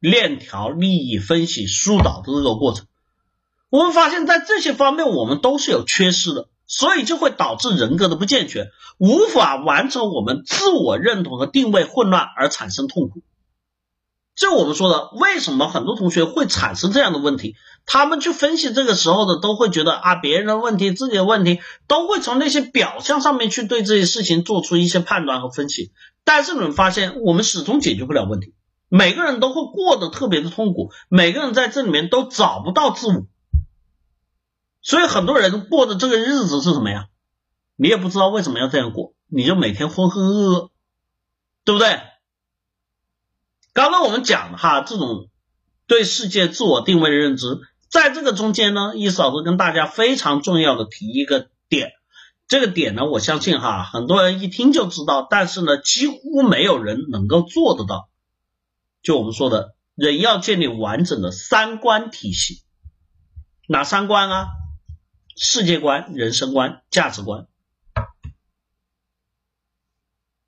链条利益分析疏导的这个过程，我们发现，在这些方面我们都是有缺失的，所以就会导致人格的不健全，无法完成我们自我认同和定位混乱而产生痛苦。就我们说的，为什么很多同学会产生这样的问题？他们去分析这个时候的，都会觉得啊，别人的问题、自己的问题，都会从那些表象上面去对这些事情做出一些判断和分析。但是你们发现，我们始终解决不了问题，每个人都会过得特别的痛苦，每个人在这里面都找不到自我，所以很多人过的这个日子是什么呀？你也不知道为什么要这样过，你就每天浑浑噩噩，对不对？刚刚我们讲的哈，这种对世界自我定位的认知，在这个中间呢，易嫂子跟大家非常重要的提一个点，这个点呢，我相信哈，很多人一听就知道，但是呢，几乎没有人能够做得到。就我们说的，人要建立完整的三观体系，哪三观啊？世界观、人生观、价值观。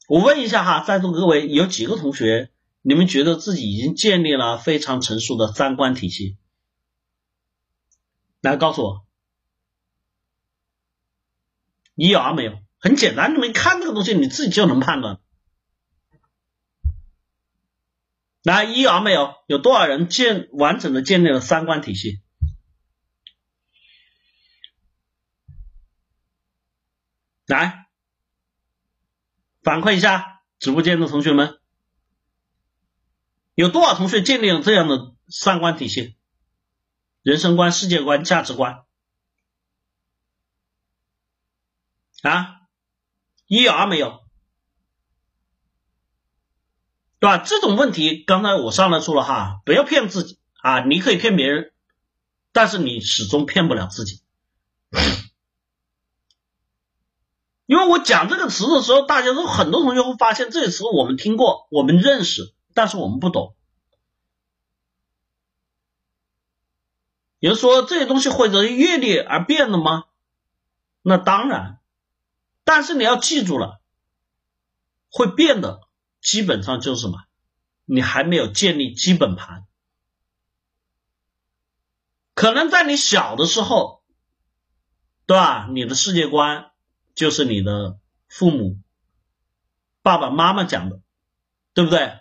我问一下哈，在座各位有几个同学？你们觉得自己已经建立了非常成熟的三观体系？来告诉我，你有啊没有？很简单，你们看这个东西，你自己就能判断。来，一啊没有？有多少人建完整的建立了三观体系？来，反馈一下直播间的同学们。有多少同学建立了这样的三观体系、人生观、世界观、价值观？啊，一有二没有？对吧？这种问题，刚才我上来说了哈，不要骗自己啊！你可以骗别人，但是你始终骗不了自己。因为我讲这个词的时候，大家都很多同学会发现，这个词我们听过，我们认识。但是我们不懂，也就说这些东西会随着阅历而变的吗？那当然，但是你要记住了，会变的基本上就是什么？你还没有建立基本盘，可能在你小的时候，对吧？你的世界观就是你的父母、爸爸妈妈讲的，对不对？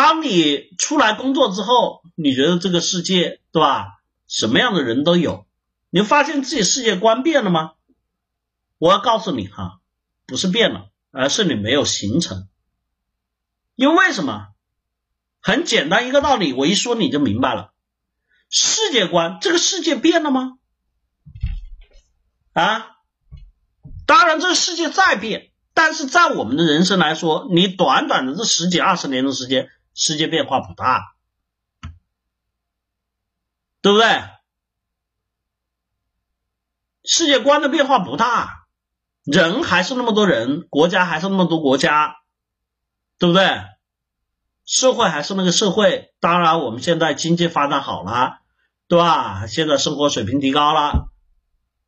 当你出来工作之后，你觉得这个世界对吧？什么样的人都有，你发现自己世界观变了吗？我要告诉你哈，不是变了，而是你没有形成。因为什么？很简单一个道理，我一说你就明白了。世界观，这个世界变了吗？啊，当然，这个世界在变，但是在我们的人生来说，你短短的这十几二十年的时间。世界变化不大，对不对？世界观的变化不大，人还是那么多人，国家还是那么多国家，对不对？社会还是那个社会。当然，我们现在经济发展好了，对吧？现在生活水平提高了，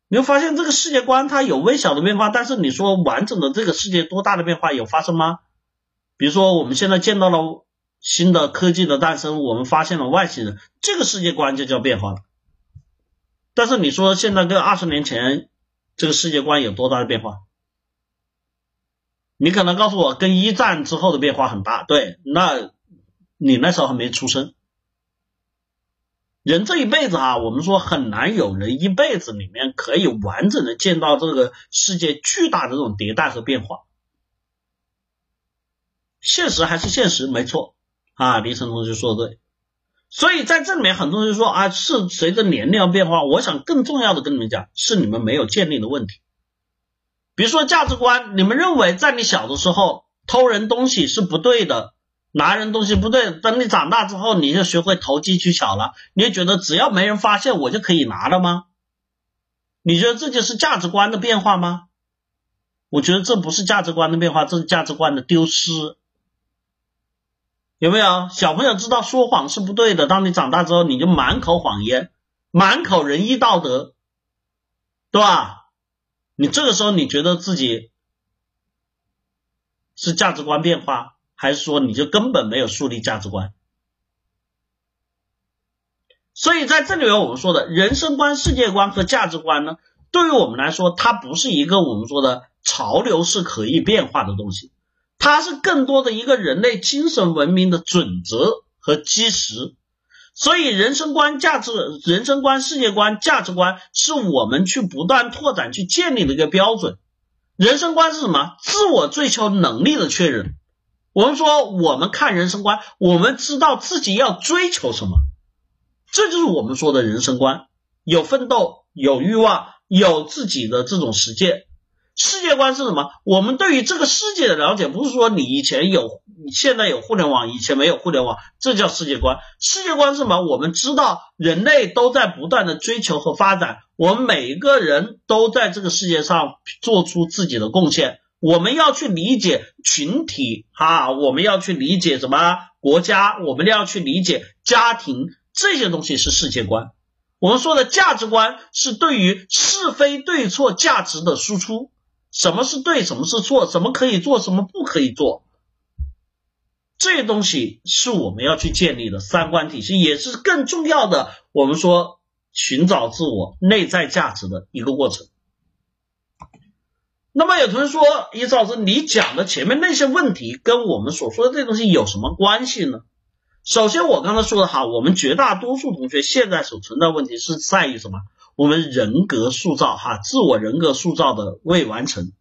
你会发现这个世界观它有微小的变化，但是你说完整的这个世界多大的变化有发生吗？比如说我们现在见到了。新的科技的诞生，我们发现了外星人，这个世界观就叫变化了。但是你说现在跟二十年前这个世界观有多大的变化？你可能告诉我跟一战之后的变化很大，对，那你那时候还没出生。人这一辈子啊，我们说很难有人一辈子里面可以完整的见到这个世界巨大的这种迭代和变化。现实还是现实，没错。啊，李晨同学说的对，所以在这里面很多人说啊，是随着年龄变化。我想更重要的跟你们讲，是你们没有建立的问题。比如说价值观，你们认为在你小的时候偷人东西是不对的，拿人东西不对。等你长大之后，你就学会投机取巧了，你就觉得只要没人发现，我就可以拿了吗？你觉得这就是价值观的变化吗？我觉得这不是价值观的变化，这是价值观的丢失。有没有小朋友知道说谎是不对的？当你长大之后，你就满口谎言，满口仁义道德，对吧？你这个时候你觉得自己是价值观变化，还是说你就根本没有树立价值观？所以在这里面我们说的人生观、世界观和价值观呢，对于我们来说，它不是一个我们说的潮流是可以变化的东西，它是更多的一个人类精神文明的准则和基石。所以，人生观、价值、人生观、世界观、价值观是我们去不断拓展、去建立的一个标准。人生观是什么？自我追求能力的确认。我们说，我们看人生观，我们知道自己要追求什么。这就是我们说的人生观，有奋斗，有欲望，有自己的这种实践。世界观是什么？我们对于这个世界的了解，不是说你以前有，现在有互联网，以前没有互联网，这叫世界观。世界观是什么？我们知道人类都在不断的追求和发展，我们每一个人都在这个世界上做出自己的贡献。我们要去理解群体，哈，我们要去理解什么国家，我们要去理解家庭。这些东西是世界观，我们说的价值观是对于是非对错价值的输出，什么是对，什么是错，什么可以做，什么不可以做，这些东西是我们要去建立的三观体系，也是更重要的。我们说寻找自我内在价值的一个过程。那么有同学说，易老师，你讲的前面那些问题跟我们所说的这东西有什么关系呢？首先，我刚才说的哈，我们绝大多数同学现在所存在问题是在于什么？我们人格塑造哈，自我人格塑造的未完成。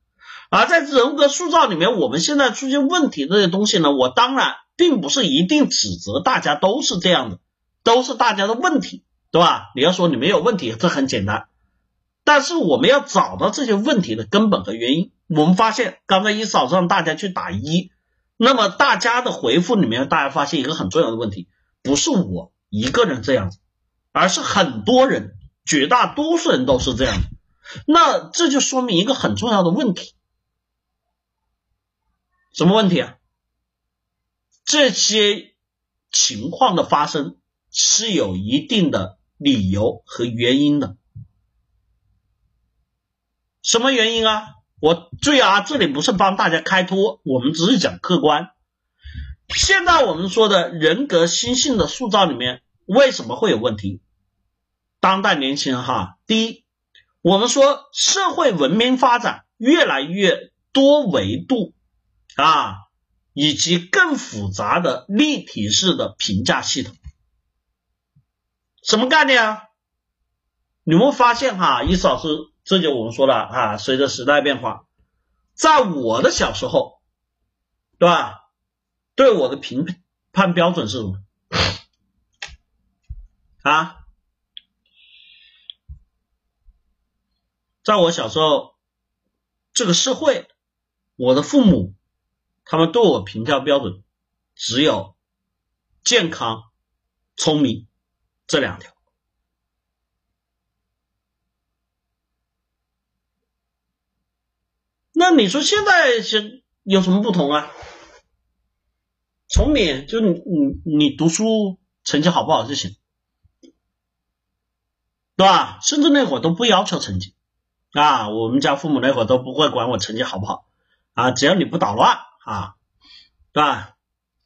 而在人格塑造里面，我们现在出现问题这些东西呢，我当然并不是一定指责大家都是这样的，都是大家的问题，对吧？你要说你没有问题，这很简单。但是我们要找到这些问题的根本和原因。我们发现，刚才一嫂子让大家去打一。那么大家的回复里面，大家发现一个很重要的问题，不是我一个人这样子，而是很多人，绝大多数人都是这样。那这就说明一个很重要的问题，什么问题啊？这些情况的发生是有一定的理由和原因的。什么原因啊？我注意啊，这里不是帮大家开脱，我们只是讲客观。现在我们说的人格心性的塑造里面，为什么会有问题？当代年轻人哈，第一，我们说社会文明发展越来越多维度啊，以及更复杂的立体式的评价系统，什么概念啊？你们发现哈，意思老师。这就我们说了啊，随着时代变化，在我的小时候，对吧？对我的评判标准是什么？啊，在我小时候，这个社会，我的父母，他们对我评价标准只有健康、聪明这两条。那你说现在是有什么不同啊？聪明就你你你读书成绩好不好就行，对吧？甚至那会儿都不要求成绩啊，我们家父母那会儿都不会管我成绩好不好啊，只要你不捣乱啊，对吧？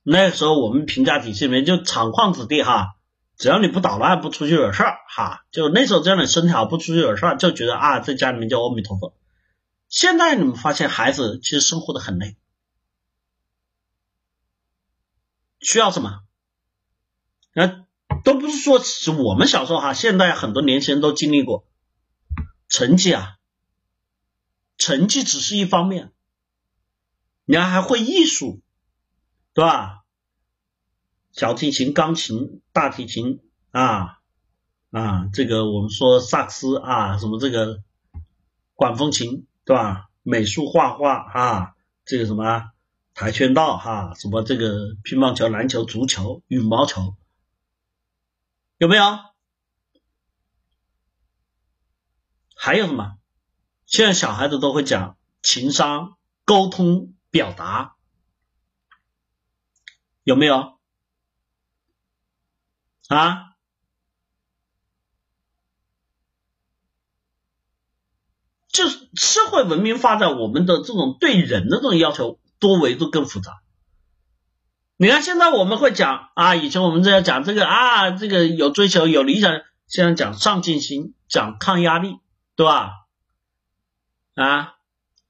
那时候我们评价体系里面就厂矿子弟哈，只要你不捣乱不出去惹事儿哈，就那时候这样的身体好不出去惹事儿，就觉得啊在家里面叫阿弥陀佛。现在你们发现孩子其实生活的很累，需要什么？那都不是说是我们小时候哈，现在很多年轻人都经历过。成绩啊，成绩只是一方面，你还还会艺术，对吧？小提琴、钢琴、大提琴啊啊，这个我们说萨克斯啊，什么这个管风琴。对吧？美术画画啊，这个什么跆拳道哈，什么这个乒乓球、篮球、足球、羽毛球，有没有？还有什么？现在小孩子都会讲情商、沟通、表达，有没有？啊？就社会文明发展，我们的这种对人的这种要求多维度更复杂。你看现在我们会讲啊，以前我们这样讲这个啊，这个有追求有理想，现在讲上进心，讲抗压力，对吧？啊，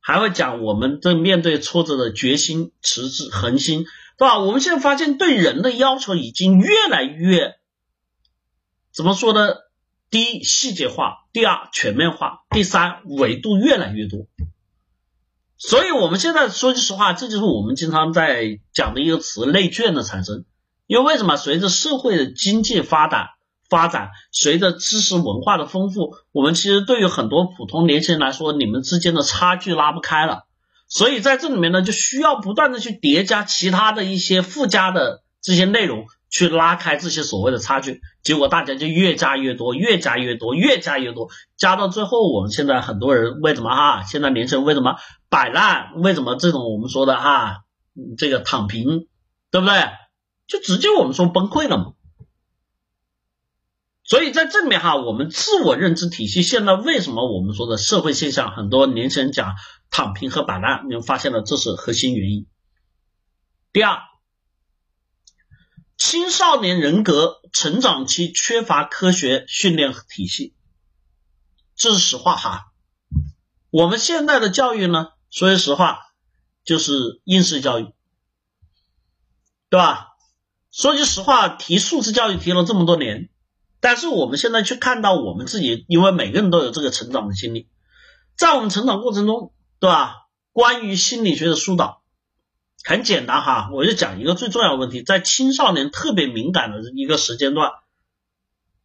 还会讲我们这面对挫折的决心、持之恒心，对吧？我们现在发现对人的要求已经越来越怎么说呢？第一，细节化；第二，全面化；第三，维度越来越多。所以，我们现在说句实话，这就是我们经常在讲的一个词——内卷的产生。因为为什么？随着社会的经济发展，发展，随着知识文化的丰富，我们其实对于很多普通年轻人来说，你们之间的差距拉不开了。所以，在这里面呢，就需要不断的去叠加其他的一些附加的这些内容。去拉开这些所谓的差距，结果大家就越加越多，越加越多，越加越多，加到最后，我们现在很多人为什么哈？现在年轻人为什么摆烂？为什么这种我们说的哈，这个躺平，对不对？就直接我们说崩溃了嘛。所以在这里面哈，我们自我认知体系现在为什么我们说的社会现象，很多年轻人讲躺平和摆烂，你们发现了这是核心原因。第二。青少年人格成长期缺乏科学训练体系，这是实话哈。我们现在的教育呢，说句实话，就是应试教育，对吧？说句实话，提素质教育提了这么多年，但是我们现在去看到我们自己，因为每个人都有这个成长的经历，在我们成长过程中，对吧？关于心理学的疏导。很简单哈，我就讲一个最重要的问题，在青少年特别敏感的一个时间段，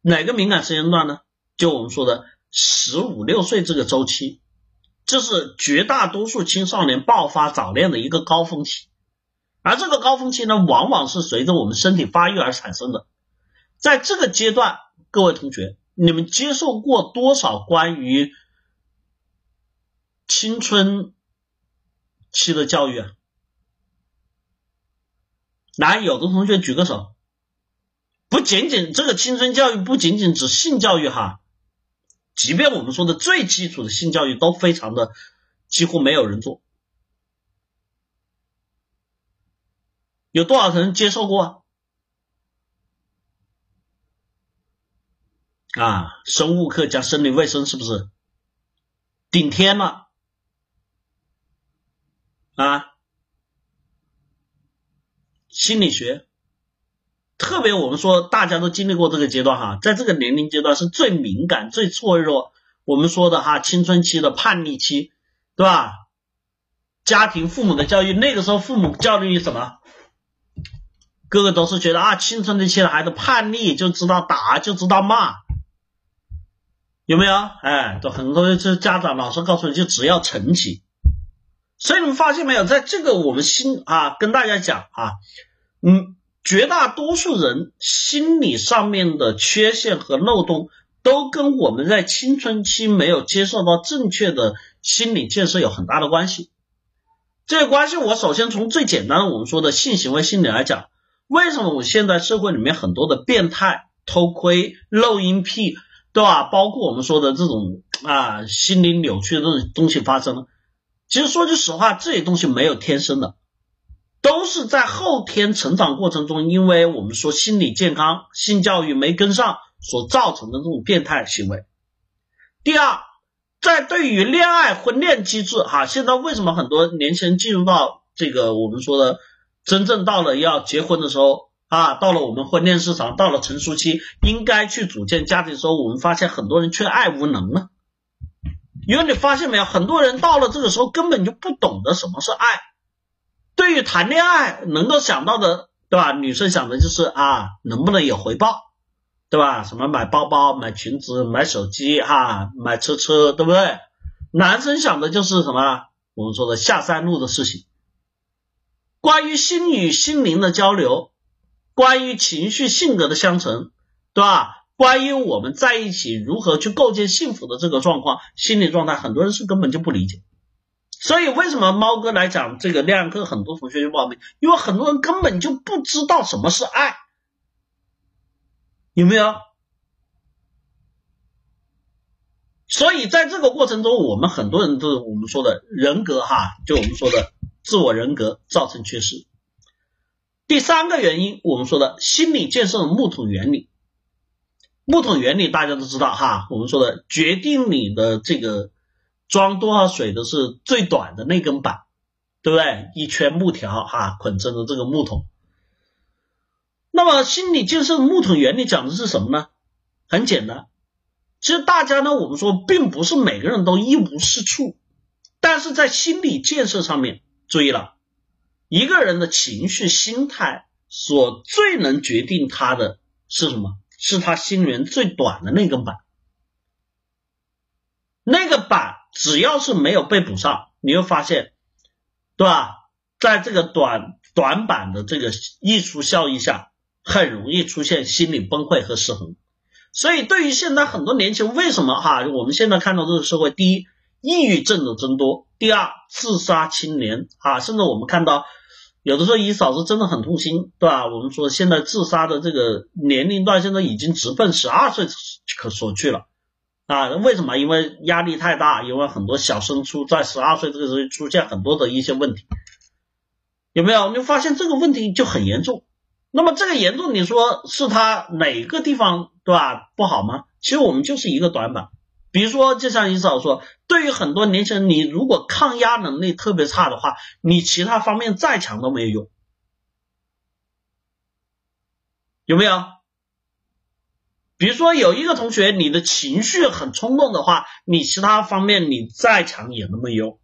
哪个敏感时间段呢？就我们说的十五六岁这个周期，这是绝大多数青少年爆发早恋的一个高峰期，而这个高峰期呢，往往是随着我们身体发育而产生的。在这个阶段，各位同学，你们接受过多少关于青春期的教育啊？来，有的同学举个手。不仅仅这个青春教育，不仅仅指性教育哈，即便我们说的最基础的性教育，都非常的几乎没有人做。有多少人接受过？啊啊，生物课加生理卫生是不是顶天了？啊？心理学，特别我们说大家都经历过这个阶段哈，在这个年龄阶段是最敏感、最脆弱。我们说的哈，青春期的叛逆期，对吧？家庭父母的教育，那个时候父母教育你什么？个个都是觉得啊，青春期的孩子叛逆，就知道打，就知道骂，有没有？哎，都很多这家长老师告诉你就只要成绩。所以你们发现没有，在这个我们心啊，跟大家讲啊，嗯，绝大多数人心理上面的缺陷和漏洞，都跟我们在青春期没有接受到正确的心理建设有很大的关系。这个关系，我首先从最简单的我们说的性行为心理来讲，为什么我现在社会里面很多的变态、偷窥、漏音癖，对吧？包括我们说的这种啊心理扭曲的这种东西发生。其实说句实话，这些东西没有天生的，都是在后天成长过程中，因为我们说心理健康、性教育没跟上所造成的这种变态行为。第二，在对于恋爱婚恋机制，哈，现在为什么很多年轻人进入到这个我们说的真正到了要结婚的时候啊，到了我们婚恋市场，到了成熟期，应该去组建家庭的时候，我们发现很多人却爱无能了？因为你发现没有，很多人到了这个时候根本就不懂得什么是爱。对于谈恋爱，能够想到的，对吧？女生想的就是啊，能不能有回报，对吧？什么买包包、买裙子、买手机，哈，买车车，对不对？男生想的就是什么？我们说的下三路的事情。关于心与心灵的交流，关于情绪性格的相乘，对吧？关于我们在一起如何去构建幸福的这个状况，心理状态，很多人是根本就不理解。所以为什么猫哥来讲这个恋爱课，很多同学就报名，因为很多人根本就不知道什么是爱，有没有？所以在这个过程中，我们很多人都是我们说的人格哈，就我们说的自我人格造成缺失。第三个原因，我们说的心理建设的木桶原理。木桶原理大家都知道哈，我们说的决定你的这个装多少水的是最短的那根板，对不对？一圈木条哈捆成的这个木桶。那么心理建设的木桶原理讲的是什么呢？很简单。其实大家呢，我们说并不是每个人都一无是处，但是在心理建设上面，注意了，一个人的情绪心态所最能决定他的是什么？是他心里面最短的那根板，那个板只要是没有被补上，你会发现，对吧？在这个短短板的这个溢出效益下，很容易出现心理崩溃和失衡。所以，对于现在很多年轻人，为什么哈？我们现在看到这个社会，第一，抑郁症的增多；第二，自杀青年啊，甚至我们看到有的时候，一嫂子真的很痛心，对吧？我们说现在自杀的这个年龄段，现在已经直奔十二岁可所去了啊？为什么？因为压力太大，因为很多小升初在十二岁这个时候出现很多的一些问题，有没有？你发现这个问题就很严重。那么这个严重，你说是他哪个地方对吧不好吗？其实我们就是一个短板。比如说，就像你早说，对于很多年轻人，你如果抗压能力特别差的话，你其他方面再强都没有用，有没有？比如说有一个同学，你的情绪很冲动的话，你其他方面你再强也都没用，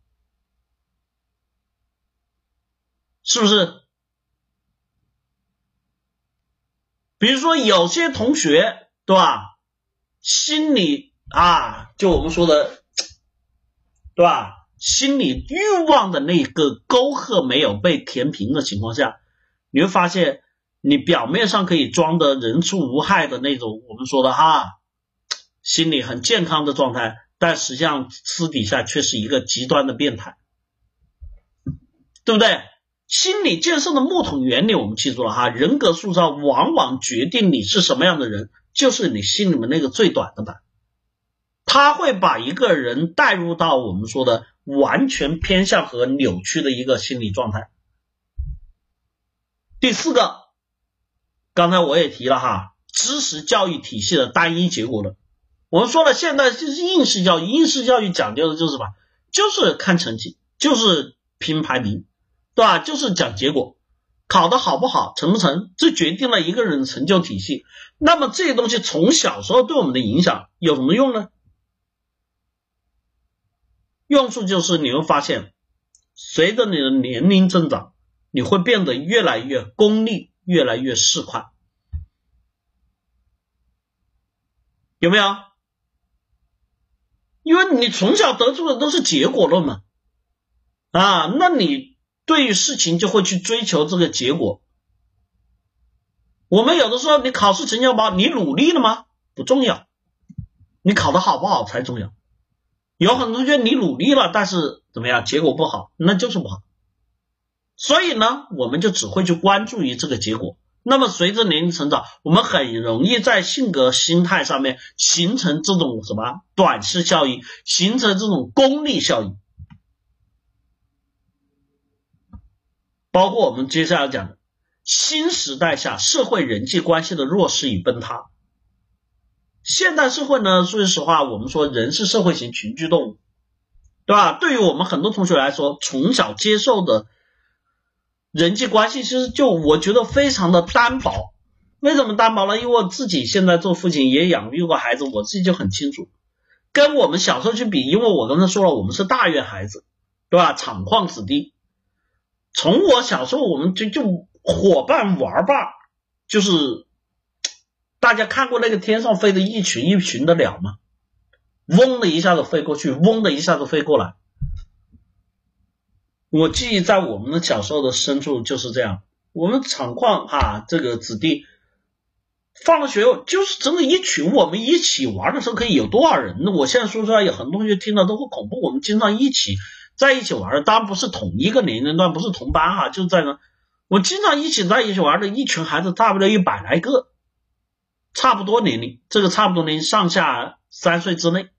是不是？比如说有些同学，对吧？心里啊，就我们说的，对吧？心理欲望的那个沟壑没有被填平的情况下，你会发现，你表面上可以装的人畜无害的那种，我们说的哈，心理很健康的状态，但实际上私底下却是一个极端的变态，对不对？心理建设的木桶原理，我们记住了哈。人格塑造往往决定你是什么样的人，就是你心里面那个最短的板。他会把一个人带入到我们说的完全偏向和扭曲的一个心理状态。第四个，刚才我也提了哈，知识教育体系的单一结果论。我们说了，现在就是应试教育，应试教育讲究的就是什么？就是看成绩，就是拼排名。对吧？就是讲结果，考的好不好，成不成，这决定了一个人的成就体系。那么这些东西从小时候对我们的影响有什么用呢？用处就是你会发现，随着你的年龄增长，你会变得越来越功利，越来越市侩，有没有？因为你从小得出的都是结果论嘛，啊，那你。对于事情就会去追求这个结果。我们有的时候，你考试成绩好，你努力了吗？不重要，你考的好不好才重要。有很多同学你努力了，但是怎么样，结果不好，那就是不好。所以呢，我们就只会去关注于这个结果。那么随着年龄成长，我们很容易在性格心态上面形成这种什么短视效应，形成这种功利效应。包括我们接下来讲的新时代下社会人际关系的弱势与崩塌。现代社会呢，说句实话，我们说人是社会型群居动物，对吧？对于我们很多同学来说，从小接受的人际关系，其实就我觉得非常的单薄。为什么单薄呢？因为我自己现在做父亲，也养育过孩子，我自己就很清楚，跟我们小时候去比，因为我刚才说了，我们是大院孩子，对吧？厂矿子弟。从我小时候，我们就就伙伴玩吧，就是大家看过那个天上飞的一群一群的鸟吗？嗡的一下子飞过去，嗡的一下子飞过来。我记忆在我们的小时候的深处就是这样。我们厂矿哈，这个子弟放了学就是真的，一群我们一起玩的时候可以有多少人？我现在说出来，有很多同学听了都会恐怖。我们经常一起在一起玩，当然不是同一个年龄段，不是同班哈，就在那。我经常一起在一起玩的一群孩子，大不了一百来个，差不多年龄，这个差不多年龄上下三岁之内。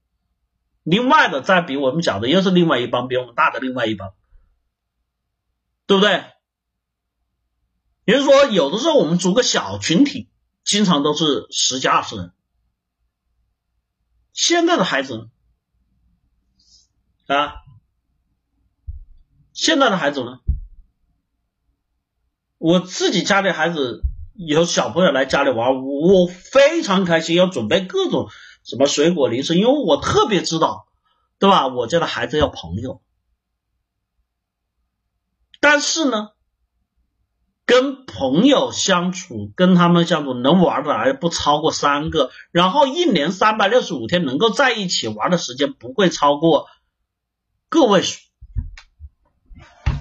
另外的再比我们小的，又是另外一帮比我们大的另外一帮，对不对？也就是说，有的时候我们组个小群体。经常都是十几二十人，现在的孩子啊，现在的孩子呢，我自己家里孩子有小朋友来家里玩，我非常开心，要准备各种什么水果零食，因为我特别知道，对吧？我家的孩子要朋友，但是呢。跟朋友相处，跟他们相处能玩的来不超过三个，然后一年三百六十五天能够在一起玩的时间不会超过个位数。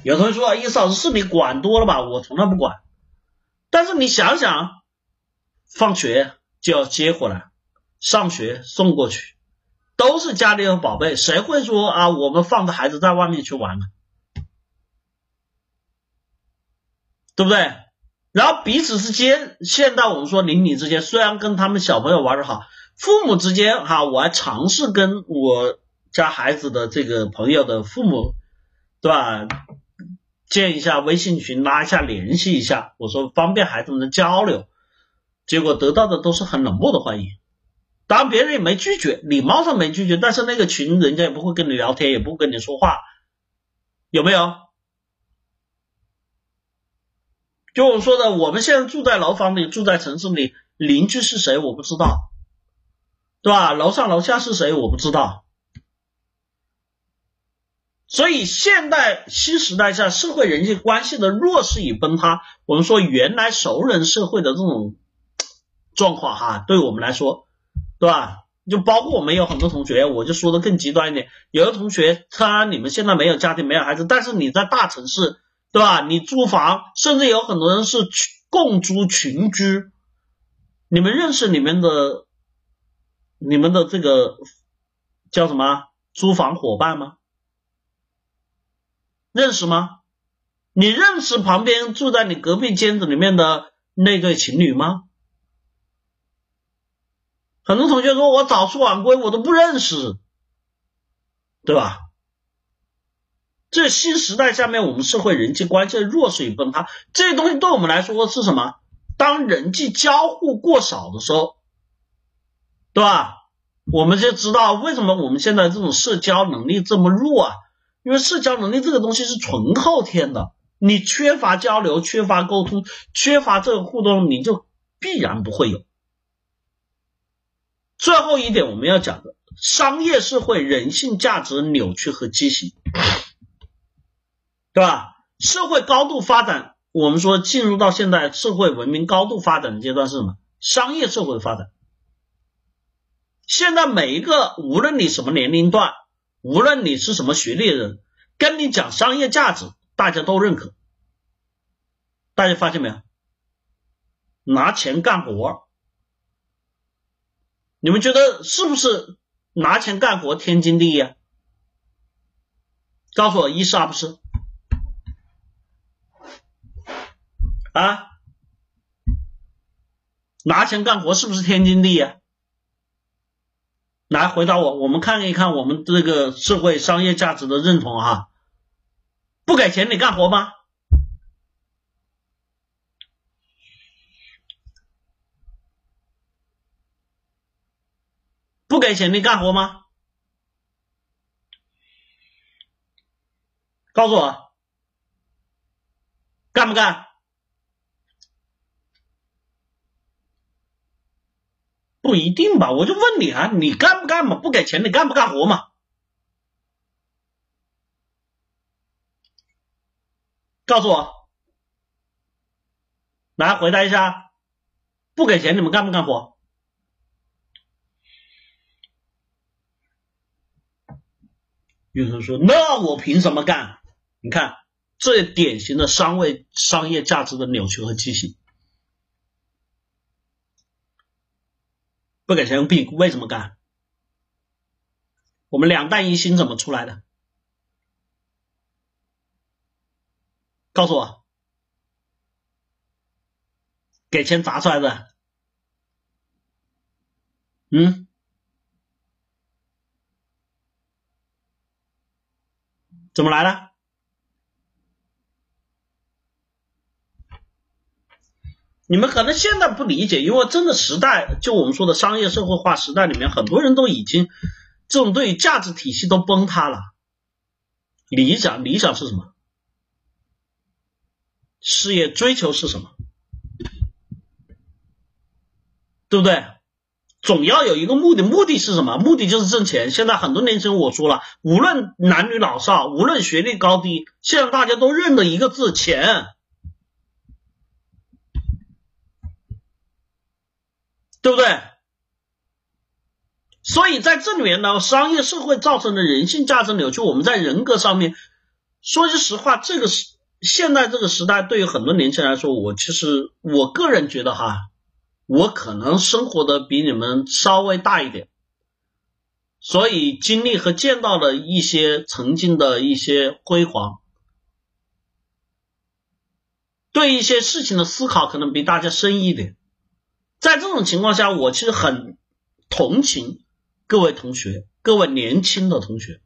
有同学说：“意思老师是你管多了吧？”我从来不管。但是你想想，放学就要接回来，上学送过去，都是家里的宝贝，谁会说啊？我们放着孩子在外面去玩呢？对不对？然后彼此之间，现在我们说邻里之间，虽然跟他们小朋友玩的好，父母之间哈，我还尝试跟我家孩子的这个朋友的父母，对吧？建一下微信群，拉一下联系一下，我说方便孩子们的交流，结果得到的都是很冷漠的欢迎。当然别人也没拒绝，礼貌上没拒绝，但是那个群人家也不会跟你聊天，也不跟你说话，有没有？就我说的，我们现在住在楼房里，住在城市里，邻居是谁我不知道，对吧？楼上楼下是谁我不知道。所以现代新时代下，社会人际关系的弱势与崩塌，我们说原来熟人社会的这种 状况哈，对我们来说，对吧？就包括我们有很多同学，我就说的更极端一点，有的同学他你们现在没有家庭没有孩子，但是你在大城市。对吧？你租房，甚至有很多人是共租群居。你们认识你们的、你们的这个叫什么租房伙伴吗？认识吗？你认识旁边住在你隔壁间子里面的那对情侣吗？很多同学说我早出晚归，我都不认识，对吧？这新时代下面，我们社会人际关系的弱势与崩塌，这些东西对我们来说是什么？当人际交互过少的时候，对吧？我们就知道为什么我们现在这种社交能力这么弱啊？因为社交能力这个东西是纯后天的，你缺乏交流、缺乏沟通、缺乏这个互动，你就必然不会有。最后一点我们要讲的，商业社会人性价值扭曲和畸形。对吧？社会高度发展，我们说进入到现在社会文明高度发展的阶段是什么？商业社会的发展。现在每一个，无论你什么年龄段，无论你是什么学历的人，跟你讲商业价值，大家都认可。大家发现没有？拿钱干活，你们觉得是不是拿钱干活天经地义？啊？告诉我，一是二不是？啊，拿钱干活是不是天经地义啊？来回答我，我们看一看我们这个社会商业价值的认同哈。不给钱你干活吗？不给钱你干活吗？告诉我，干不干？不一定吧，我就问你啊，你干不干嘛？不给钱，你干不干活嘛？告诉我，来回答一下，不给钱你们干不干活？有人说，那我凭什么干？你看，这典型的商位商业价值的扭曲和畸形。不给钱用币为什么干？我们两弹一星怎么出来的？告诉我，给钱砸出来的？嗯？怎么来的？你们可能现在不理解，因为真的时代，就我们说的商业社会化时代里面，很多人都已经这种对于价值体系都崩塌了。理想，理想是什么？事业追求是什么？对不对？总要有一个目的，目的是什么？目的就是挣钱。现在很多年轻人，我说了，无论男女老少，无论学历高低，现在大家都认得一个字：钱。对不对？所以在这里面呢，商业社会造成的人性价值扭曲，我们在人格上面，说句实话，这个是现在这个时代，对于很多年轻人来说，我其实我个人觉得哈，我可能生活的比你们稍微大一点，所以经历和见到的一些曾经的一些辉煌，对一些事情的思考可能比大家深一点。在这种情况下，我其实很同情各位同学，各位年轻的同学。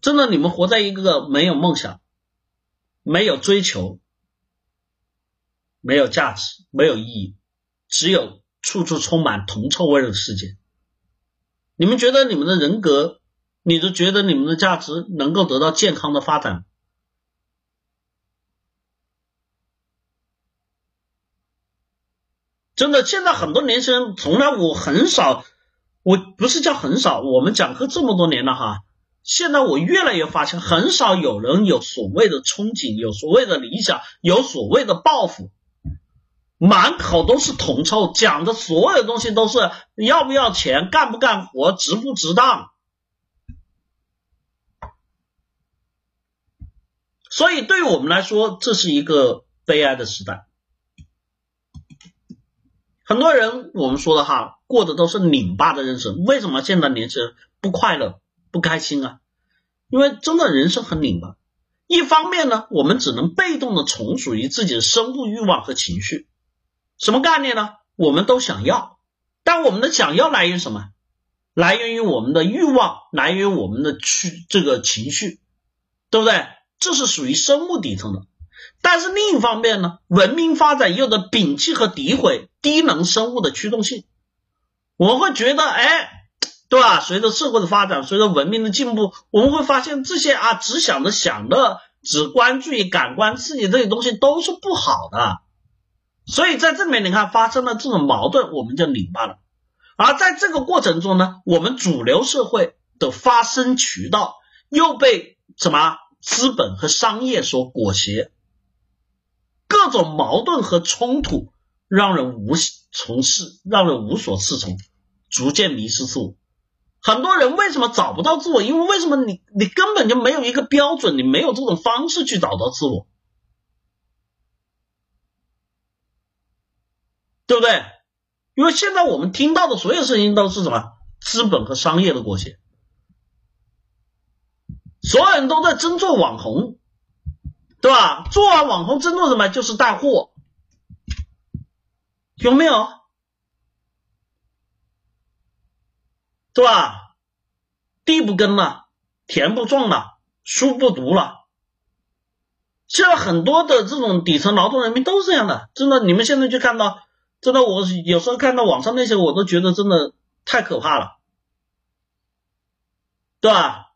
真的，你们活在一个没有梦想、没有追求、没有价值、没有意义，只有处处充满铜臭味的世界。你们觉得你们的人格，你都觉得你们的价值能够得到健康的发展？真的，现在很多年轻人从来我很少，我不是叫很少，我们讲课这么多年了哈，现在我越来越发现，很少有人有所谓的憧憬，有所谓的理想，有所谓的抱负，满口都是铜臭，讲的所有东西都是要不要钱，干不干活，值不值当，所以对于我们来说，这是一个悲哀的时代。很多人我们说的哈，过的都是拧巴的人生。为什么现在年轻人不快乐、不开心啊？因为真的人生很拧巴。一方面呢，我们只能被动的从属于自己的生物欲望和情绪。什么概念呢？我们都想要，但我们的想要来源于什么？来源于我们的欲望，来源于我们的去这个情绪，对不对？这是属于生物底层的。但是另一方面呢，文明发展有的摒弃和诋毁低能生物的驱动性，我们会觉得，哎，对吧？随着社会的发展，随着文明的进步，我们会发现这些啊，只想着想的，只关注于感官刺激这些东西都是不好的。所以在这里面，你看发生了这种矛盾，我们就拧巴了。而在这个过程中呢，我们主流社会的发声渠道又被什么资本和商业所裹挟。各种矛盾和冲突让人无从事，让人无所适从，逐渐迷失自我。很多人为什么找不到自我？因为为什么你你根本就没有一个标准，你没有这种方式去找到自我，对不对？因为现在我们听到的所有声音都是什么？资本和商业的裹挟，所有人都在争做网红。对吧？做完网红真做什么？就是带货，有没有？对吧？地不耕了，田不种了，书不读了。现在很多的这种底层劳动人民都是这样的，真的。你们现在去看到，真的，我有时候看到网上那些，我都觉得真的太可怕了，对吧？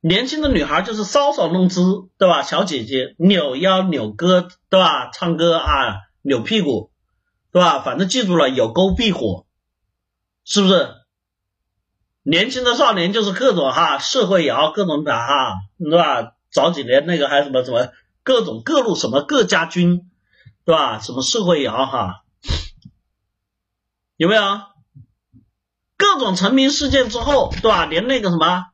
年轻的女孩就是搔首弄姿，对吧？小姐姐扭腰扭胳，对吧？唱歌啊，扭屁股，对吧？反正记住了，有沟必火，是不是？年轻的少年就是各种哈社会摇，各种打哈，对吧？早几年那个还什么什么各种各路什么各家军，对吧？什么社会摇哈，有没有？各种成名事件之后，对吧？连那个什么。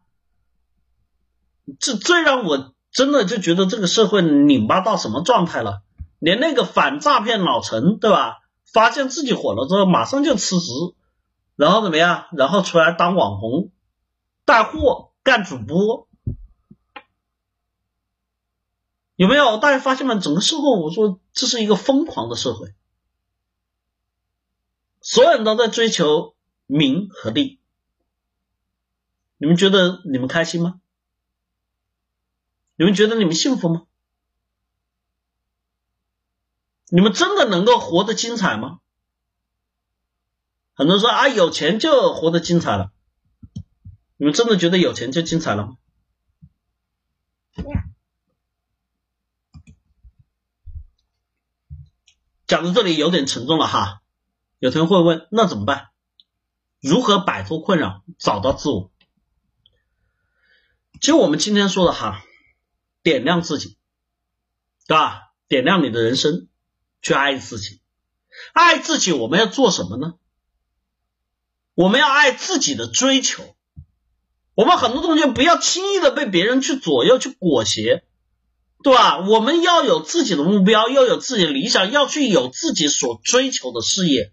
这最让我真的就觉得这个社会拧巴到什么状态了？连那个反诈骗老陈，对吧？发现自己火了之后，马上就辞职，然后怎么样？然后出来当网红，带货，干主播，有没有？大家发现吗？整个社会，我说这是一个疯狂的社会，所有人都在追求名和利。你们觉得你们开心吗？你们觉得你们幸福吗？你们真的能够活得精彩吗？很多人说啊，有钱就活得精彩了。你们真的觉得有钱就精彩了吗？讲到这里有点沉重了哈。有同学会问，那怎么办？如何摆脱困扰，找到自我？就我们今天说的哈，点亮自己，对吧？点亮你的人生。去爱自己，爱自己，我们要做什么呢？我们要爱自己的追求。我们很多同学不要轻易的被别人去左右、去裹挟，对吧？我们要有自己的目标，要有自己的理想，要去有自己所追求的事业。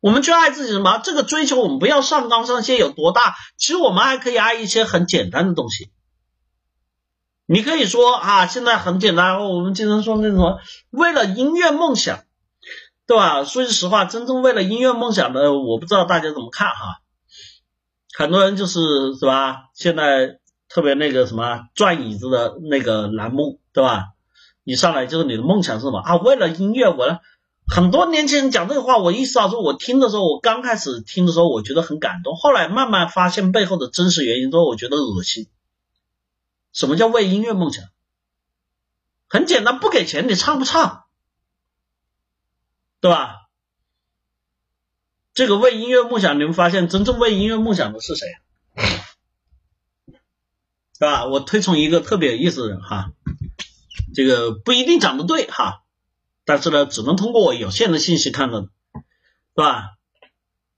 我们去爱自己什么？这个追求我们不要上纲上线有多大，其实我们还可以爱一些很简单的东西。你可以说啊，现在很简单，我们经常说那什么，为了音乐梦想，对吧？说句实话，真正为了音乐梦想的，我不知道大家怎么看哈。很多人就是是吧？现在特别那个什么转椅子的那个栏目，对吧？你上来就是你的梦想是什么啊？为了音乐，我很多年轻人讲这个话，我意识到说，我听的时候，我刚开始听的时候，我觉得很感动，后来慢慢发现背后的真实原因之后，我觉得恶心。什么叫为音乐梦想？很简单，不给钱你唱不唱，对吧？这个为音乐梦想，你们发现真正为音乐梦想的是谁？对吧？我推崇一个特别有意思的人哈，这个不一定讲的对哈，但是呢，只能通过我有限的信息看到，对吧？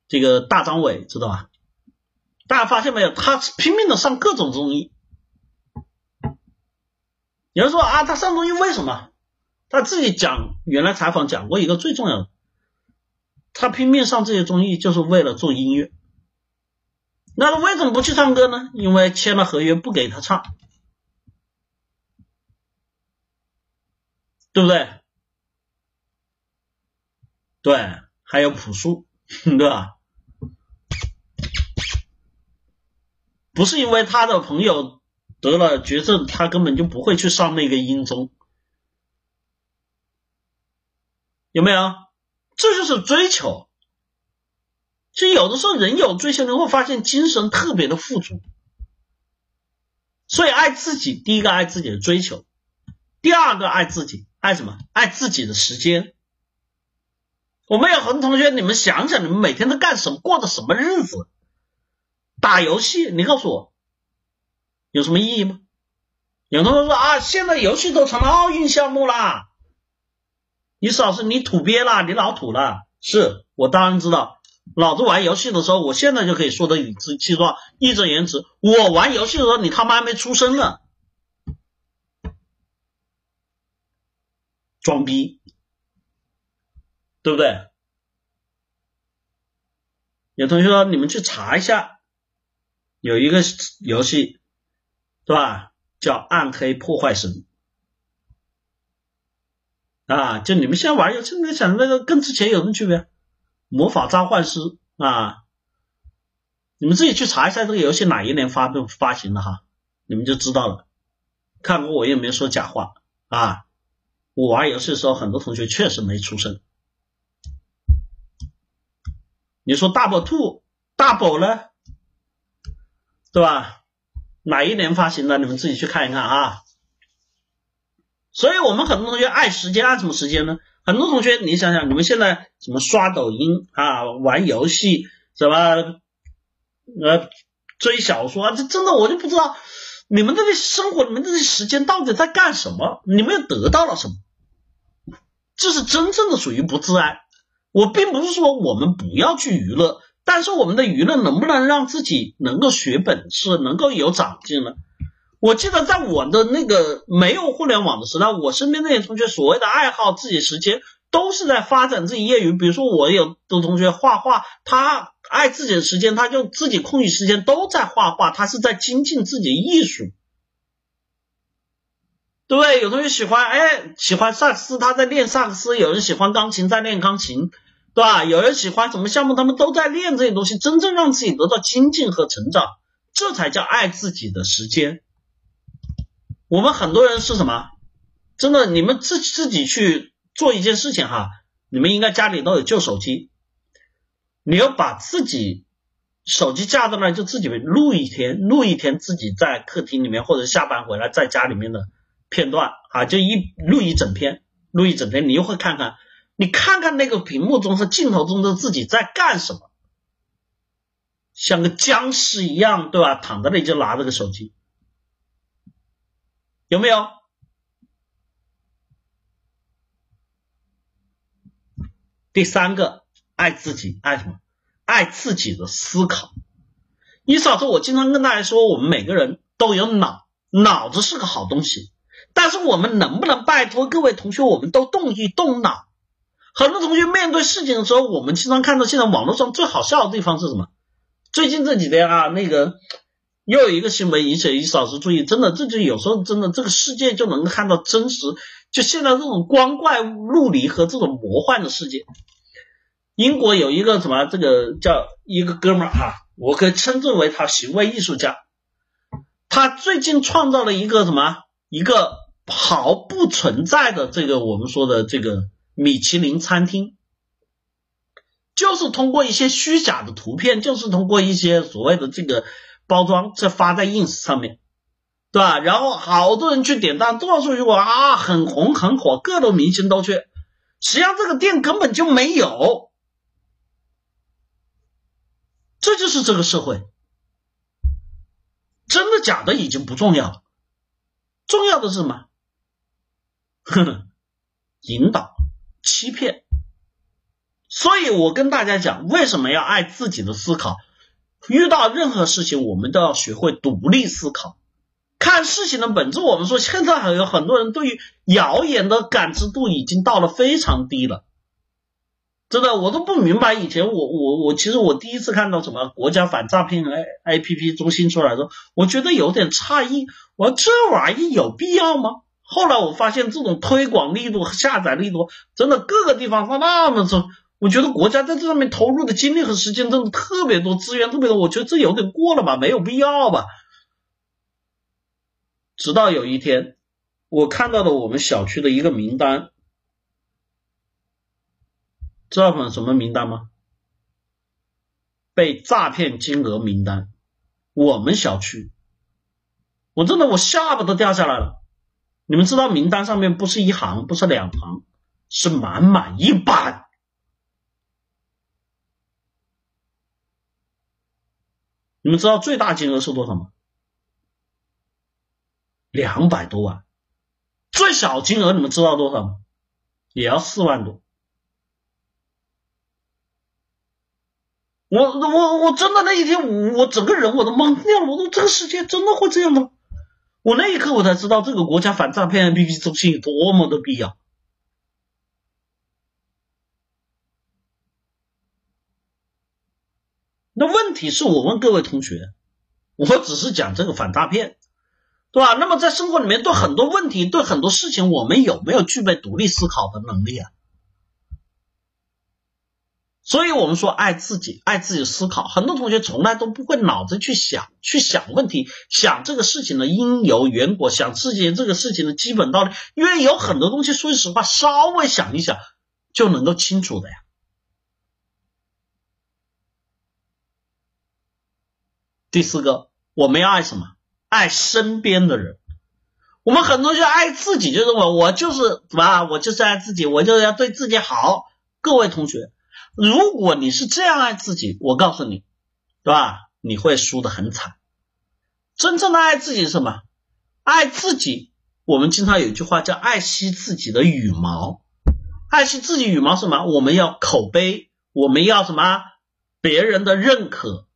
这个大张伟知道吧？大家发现没有？他拼命的上各种综艺。有人说啊，他上综艺为什么？他自己讲，原来采访讲过一个最重要的，他拼命上这些综艺就是为了做音乐。那他为什么不去唱歌呢？因为签了合约不给他唱，对不对？对，还有朴树，对吧？不是因为他的朋友。得了绝症，他根本就不会去上那个阴中，有没有？这就是追求。其实有的时候人有追求，你会发现精神特别的富足。所以爱自己，第一个爱自己的追求，第二个爱自己，爱什么？爱自己的时间。我们有很多同学，你们想想，你们每天都干什么？过的什么日子？打游戏？你告诉我。有什么意义吗？有同学说啊，现在游戏都成了奥运项目啦。你老师，你土鳖啦，你老土了。是我当然知道，老子玩游戏的时候，我现在就可以说的理直气壮、义正言辞。我玩游戏的时候，你他妈还没出生呢，装逼，对不对？有同学说，你们去查一下，有一个游戏。是吧？叫暗黑破坏神啊！就你们现在玩游戏，你想那个跟之前有什么区别？魔法召唤师啊！你们自己去查一下这个游戏哪一年发布发行的哈，你们就知道了。看过我也没说假话啊！我玩游戏的时候，很多同学确实没出生。你说大宝兔大宝呢？对吧？哪一年发行的？你们自己去看一看啊！所以我们很多同学爱时间，爱什么时间呢？很多同学，你想想，你们现在什么刷抖音啊、玩游戏，什么呃追小说啊，这真的我就不知道你们这些生活里面这些时间到底在干什么？你们又得到了什么？这是真正的属于不自爱。我并不是说我们不要去娱乐。但是我们的舆论能不能让自己能够学本事，能够有长进呢？我记得在我的那个没有互联网的时代，我身边那些同学所谓的爱好、自己时间，都是在发展自己业余。比如说，我有的同学画画，他爱自己的时间，他就自己空余时间都在画画，他是在精进自己的艺术。对不对？有同学喜欢，哎，喜欢萨克斯，他在练萨克斯；有人喜欢钢琴，在练钢琴，对吧？有人喜欢什么项目，他们都在练这些东西，真正让自己得到精进和成长，这才叫爱自己的时间。我们很多人是什么？真的，你们自自己去做一件事情哈，你们应该家里都有旧手机，你要把自己手机架在那，就自己录一天，录一天自己在客厅里面或者下班回来在家里面的。片段啊，就一录一整篇，录一整天，你又会看看，你看看那个屏幕中和镜头中的自己在干什么，像个僵尸一样，对吧？躺在那里就拿着个手机，有没有？第三个，爱自己，爱什么？爱自己的思考。你少说，我经常跟大家说，我们每个人都有脑，脑子是个好东西。但是我们能不能拜托各位同学，我们都动一动脑？很多同学面对事情的时候，我们经常看到现在网络上最好笑的地方是什么？最近这几天啊，那个又有一个新闻引起一老师注意，真的，这就有时候真的这个世界就能看到真实，就现在这种光怪陆离和这种魔幻的世界。英国有一个什么，这个叫一个哥们儿哈，我可以称之为他行为艺术家，他最近创造了一个什么？一个毫不存在的这个我们说的这个米其林餐厅，就是通过一些虚假的图片，就是通过一些所谓的这个包装，这发在 ins 上面，对吧？然后好多人去点赞，多少数据啊，很红很火，各种明星都去。实际上这个店根本就没有，这就是这个社会，真的假的已经不重要了。重要的是什么？引导、欺骗。所以我跟大家讲，为什么要爱自己的思考？遇到任何事情，我们都要学会独立思考，看事情的本质。我们说，现在还有很多人对于谣言的感知度已经到了非常低了。真的，我都不明白。以前我我我，其实我第一次看到什么国家反诈骗 A A P P 中心出来的时候，我觉得有点诧异。我这玩意有必要吗？后来我发现这种推广力度和下载力度，真的各个地方放那么多，我觉得国家在这上面投入的精力和时间真的特别多，资源特别多。我觉得这有点过了吧，没有必要吧。直到有一天，我看到了我们小区的一个名单。知道什么名单吗？被诈骗金额名单，我们小区，我真的我下巴都掉下来了。你们知道名单上面不是一行，不是两行，是满满一版。你们知道最大金额是多少吗？两百多万。最小金额你们知道多少吗？也要四万多。我我我真的那一天，我我整个人我都懵掉了。我说这个世界真的会这样吗？我那一刻我才知道，这个国家反诈骗 APP 中心有多么的必要。那问题是我问各位同学，我只是讲这个反诈骗，对吧？那么在生活里面，对很多问题，对很多事情，我们有没有具备独立思考的能力啊？所以我们说爱自己，爱自己思考。很多同学从来都不会脑子去想，去想问题，想这个事情的因由缘果，想自己这个事情的基本道理。因为有很多东西，说句实话，稍微想一想就能够清楚的呀。第四个，我们要爱什么？爱身边的人。我们很多就爱自己，就认为我就是什么，我就是爱自己，我就是要对自己好。各位同学。如果你是这样爱自己，我告诉你，对吧？你会输得很惨。真正的爱自己是什么？爱自己，我们经常有一句话叫“爱惜自己的羽毛”。爱惜自己羽毛什么？我们要口碑，我们要什么？别人的认可。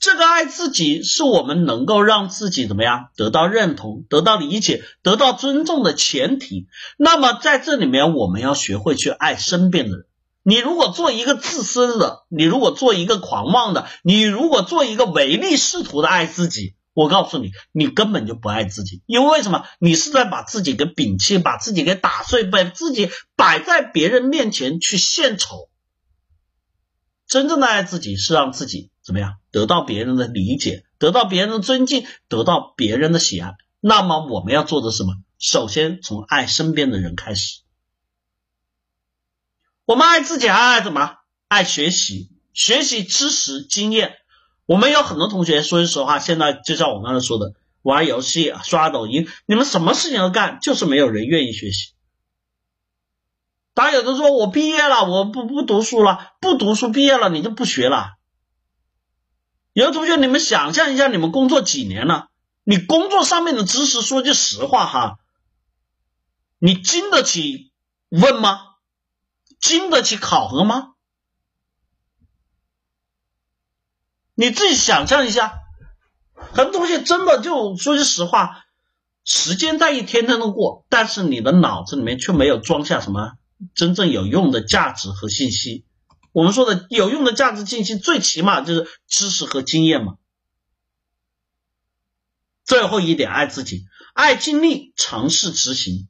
这个爱自己是我们能够让自己怎么样得到认同、得到理解、得到尊重的前提。那么在这里面，我们要学会去爱身边的人。你如果做一个自私的，你如果做一个狂妄的，你如果做一个唯利是图的爱自己，我告诉你，你根本就不爱自己。因为什么？你是在把自己给摒弃，把自己给打碎，把自己摆在别人面前去献丑。真正的爱自己是让自己怎么样得到别人的理解，得到别人的尊敬，得到别人的喜爱。那么我们要做的什么？首先从爱身边的人开始。我们爱自己，还爱什么？爱学习，学习知识经验。我们有很多同学，说句实话，现在就像我刚才说的，玩游戏、刷抖音，你们什么事情都干，就是没有人愿意学习。当然，有的说我毕业了，我不不读书了，不读书，毕业了你就不学了。有的同学，你们想象一下，你们工作几年了？你工作上面的知识，说句实话哈，你经得起问吗？经得起考核吗？你自己想象一下，很多东西真的就说句实话，时间在一天天的过，但是你的脑子里面却没有装下什么。真正有用的价值和信息，我们说的有用的价值信息，最起码就是知识和经验嘛。最后一点，爱自己，爱尽力尝试执行。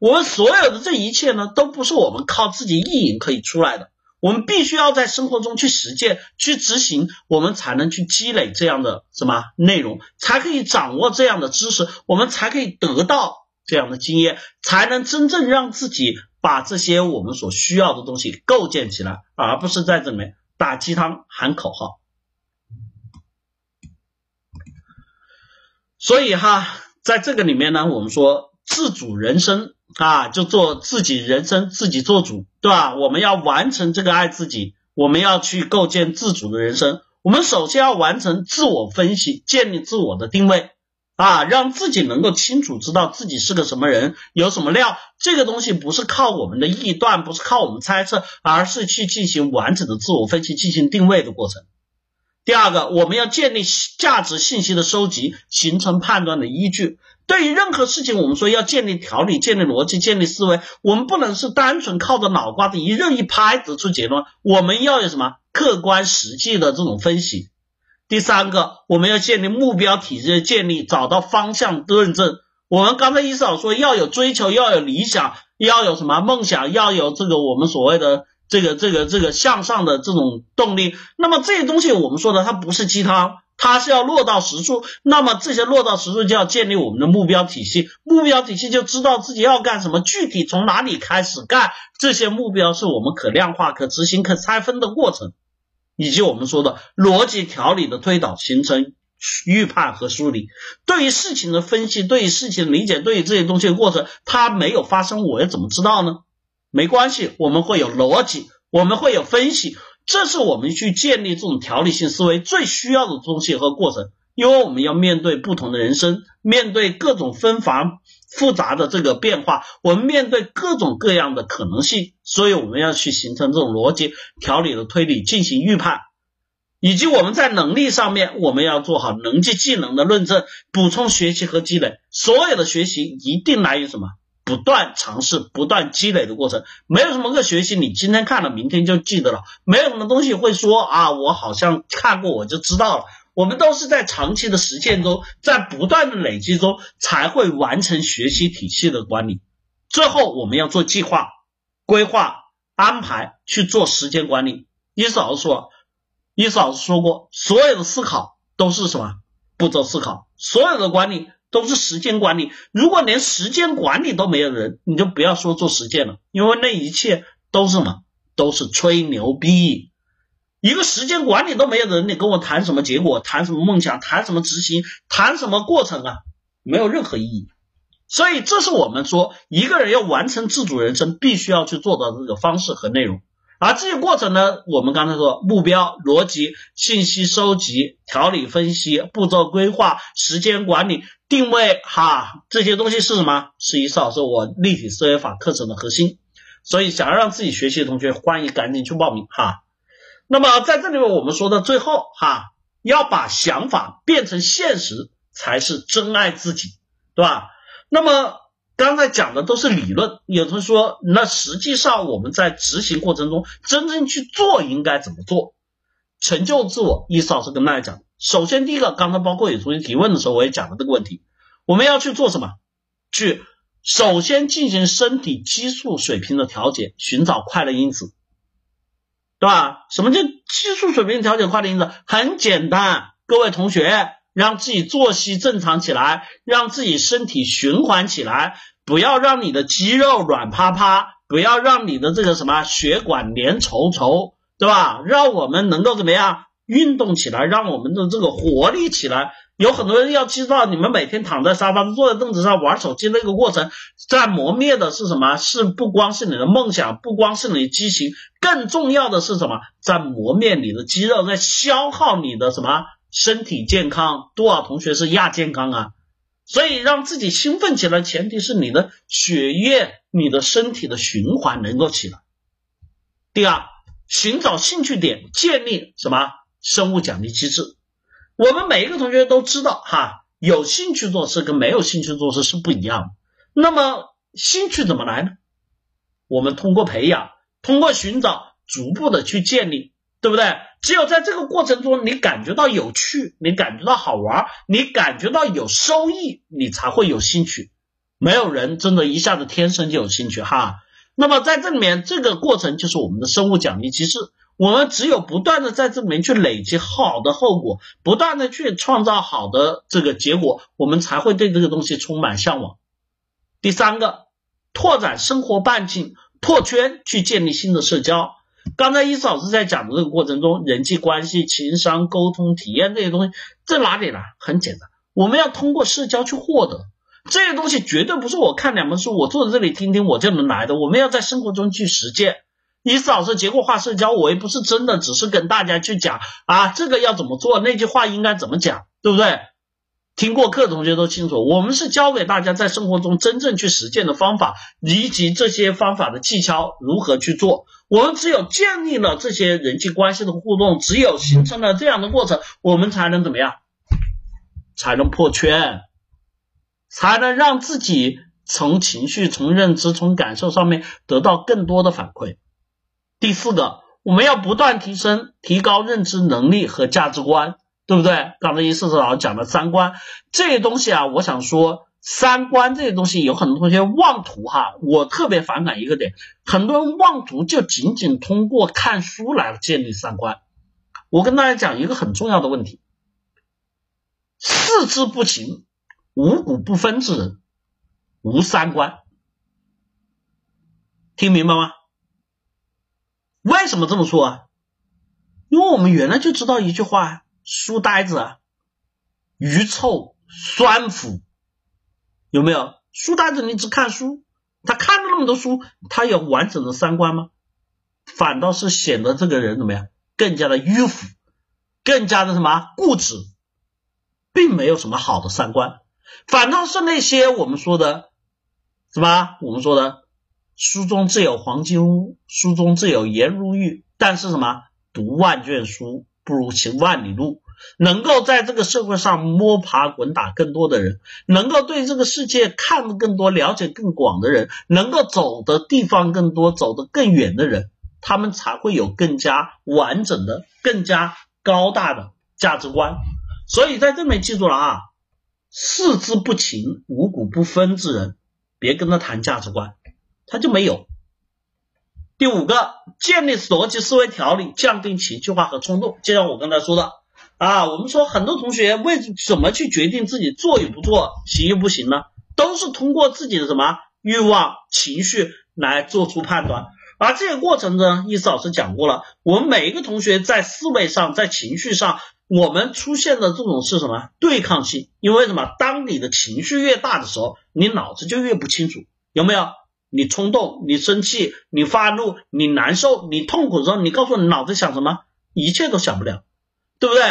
我们所有的这一切呢，都不是我们靠自己意淫可以出来的，我们必须要在生活中去实践、去执行，我们才能去积累这样的什么内容，才可以掌握这样的知识，我们才可以得到这样的经验，才能真正让自己。把这些我们所需要的东西构建起来，而不是在这里面打鸡汤喊口号。所以哈，在这个里面呢，我们说自主人生啊，就做自己人生，自己做主，对吧？我们要完成这个爱自己，我们要去构建自主的人生。我们首先要完成自我分析，建立自我的定位。啊，让自己能够清楚知道自己是个什么人，有什么料。这个东西不是靠我们的臆断，不是靠我们猜测，而是去进行完整的自我分析、进行定位的过程。第二个，我们要建立价值信息的收集，形成判断的依据。对于任何事情，我们说要建立条理、建立逻辑、建立思维，我们不能是单纯靠着脑瓜子一任一拍得出结论，我们要有什么客观实际的这种分析。第三个，我们要建立目标体系的建立，找到方向论证。我们刚才一嫂说要有追求，要有理想，要有什么梦想，要有这个我们所谓的这个这个这个向上的这种动力。那么这些东西我们说的它不是鸡汤，它是要落到实处。那么这些落到实处就要建立我们的目标体系，目标体系就知道自己要干什么，具体从哪里开始干。这些目标是我们可量化、可执行、可拆分的过程。以及我们说的逻辑条理的推导，形成预判和梳理。对于事情的分析，对于事情的理解，对于这些东西的过程，它没有发生，我又怎么知道呢？没关系，我们会有逻辑，我们会有分析，这是我们去建立这种条理性思维最需要的东西和过程。因为我们要面对不同的人生，面对各种纷繁复杂的这个变化，我们面对各种各样的可能性，所以我们要去形成这种逻辑条理的推理，进行预判，以及我们在能力上面，我们要做好能力技能的论证，补充学习和积累。所有的学习一定来于什么？不断尝试、不断积累的过程。没有什么个学习，你今天看了，明天就记得了。没有什么东西会说啊，我好像看过，我就知道了。我们都是在长期的实践中，在不断的累积中，才会完成学习体系的管理。最后，我们要做计划、规划、安排，去做时间管理。伊思老师说，伊思老师说过，所有的思考都是什么步骤思考，所有的管理都是时间管理。如果连时间管理都没有人，你就不要说做实践了，因为那一切都是什么，都是吹牛逼。一个时间管理都没有人，你跟我谈什么结果？谈什么梦想？谈什么执行？谈什么过程啊？没有任何意义。所以，这是我们说一个人要完成自主人生必须要去做到的这个方式和内容。而这些过程呢，我们刚才说目标、逻辑、信息收集、条理分析、步骤规划、时间管理、定位，哈，这些东西是什么？是一少是我立体思维法课程的核心。所以，想要让自己学习的同学，欢迎赶紧去报名哈。那么在这里面，我们说的最后哈，要把想法变成现实，才是真爱自己，对吧？那么刚才讲的都是理论，有同学说，那实际上我们在执行过程中，真正去做应该怎么做？成就自我，意思老师跟大家讲，首先第一个，刚才包括有同学提问的时候，我也讲了这个问题，我们要去做什么？去首先进行身体激素水平的调节，寻找快乐因子，对吧？什么叫激素水平调节快乐因子？很简单，各位同学，让自己作息正常起来，让自己身体循环起来，不要让你的肌肉软趴趴，不要让你的这个什么血管粘稠稠。对吧？让我们能够怎么样运动起来，让我们的这个活力起来。有很多人要知道，你们每天躺在沙发坐在凳子上玩手机那个过程，在磨灭的是什么？是不光是你的梦想，不光是你的激情，更重要的是什么？在磨灭你的肌肉，在消耗你的什么身体健康？多少同学是亚健康啊？所以让自己兴奋起来，前提是你的血液、你的身体的循环能够起来。第二。寻找兴趣点，建立什么生物奖励机制？我们每一个同学都知道，哈，有兴趣做事跟没有兴趣做事是不一样的。那么兴趣怎么来呢？我们通过培养，通过寻找，逐步的去建立，对不对？只有在这个过程中，你感觉到有趣，你感觉到好玩，你感觉到有收益，你才会有兴趣。没有人真的一下子天生就有兴趣，哈。那么在这里面，这个过程就是我们的生物奖励机制。我们只有不断的在这里面去累积好的后果，不断的去创造好的这个结果，我们才会对这个东西充满向往。第三个，拓展生活半径，破圈，去建立新的社交。刚才伊思老师在讲的这个过程中，人际关系、情商、沟通、体验这些东西在哪里呢？很简单，我们要通过社交去获得。这些东西绝对不是我看两本书，我坐在这里听听我就能来的。我们要在生活中去实践。伊思老师结构化社交，我也不是真的只是跟大家去讲啊，这个要怎么做，那句话应该怎么讲，对不对？听过课同学都清楚，我们是教给大家在生活中真正去实践的方法，以及这些方法的技巧如何去做。我们只有建立了这些人际关系的互动，只有形成了这样的过程，我们才能怎么样？才能破圈。才能让自己从情绪、从认知、从感受上面得到更多的反馈。第四个，我们要不断提升、提高认知能力和价值观，对不对？刚才一四四老师讲的三观这些东西啊，我想说，三观这些东西有很多同学妄图哈，我特别反感一个点，很多人妄图就仅仅通过看书来建立三观。我跟大家讲一个很重要的问题：四肢不勤。五谷不分之人无三观，听明白吗？为什么这么说啊？因为我们原来就知道一句话：书呆子啊，愚臭酸腐，有没有？书呆子你只看书，他看了那么多书，他有完整的三观吗？反倒是显得这个人怎么样？更加的迂腐，更加的什么固执，并没有什么好的三观。反倒是那些我们说的，什么？我们说的书中自有黄金屋，书中自有颜如玉。但是什么？读万卷书不如行万里路。能够在这个社会上摸爬滚打更多的人，能够对这个世界看得更多、了解更广的人，能够走的地方更多、走得更远的人，他们才会有更加完整的、更加高大的价值观。所以在这里记住了啊。四肢不勤、五谷不分之人，别跟他谈价值观，他就没有。第五个，建立逻辑思维条理，降低情绪化和冲动。就像我刚才说的啊，我们说很多同学为什么去决定自己做与不做、行与不行呢？都是通过自己的什么欲望、情绪来做出判断。而这个过程呢，意思老师讲过了，我们每一个同学在思维上、在情绪上。我们出现的这种是什么对抗性？因为什么？当你的情绪越大的时候，你脑子就越不清楚，有没有？你冲动，你生气，你发怒，你难受，你痛苦的时候，你告诉你脑子想什么？一切都想不了，对不对？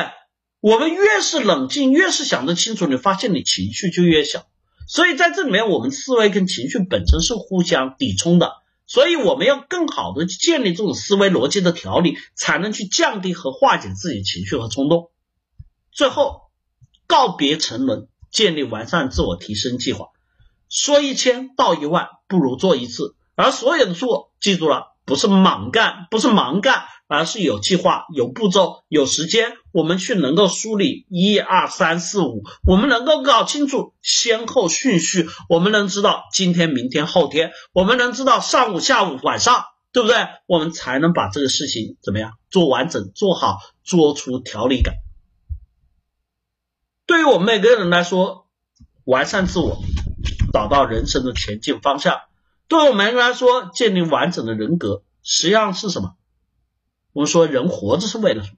我们越是冷静，越是想得清楚，你发现你情绪就越小。所以在这里面，我们思维跟情绪本身是互相抵冲的。所以我们要更好的去建立这种思维逻辑的条理，才能去降低和化解自己情绪和冲动。最后告别沉沦，建立完善自我提升计划。说一千道一万，不如做一次。而所有的做，记住了，不是莽干，不是盲干，而是有计划、有步骤、有时间。我们去能够梳理一二三四五，我们能够搞清楚先后顺序，我们能知道今天、明天、后天，我们能知道上午、下午、晚上，对不对？我们才能把这个事情怎么样做完整、做好，做出条理感。对于我们每个人来说，完善自我。找到人生的前进方向，对我们来说，建立完整的人格，实际上是什么？我们说人活着是为了什么？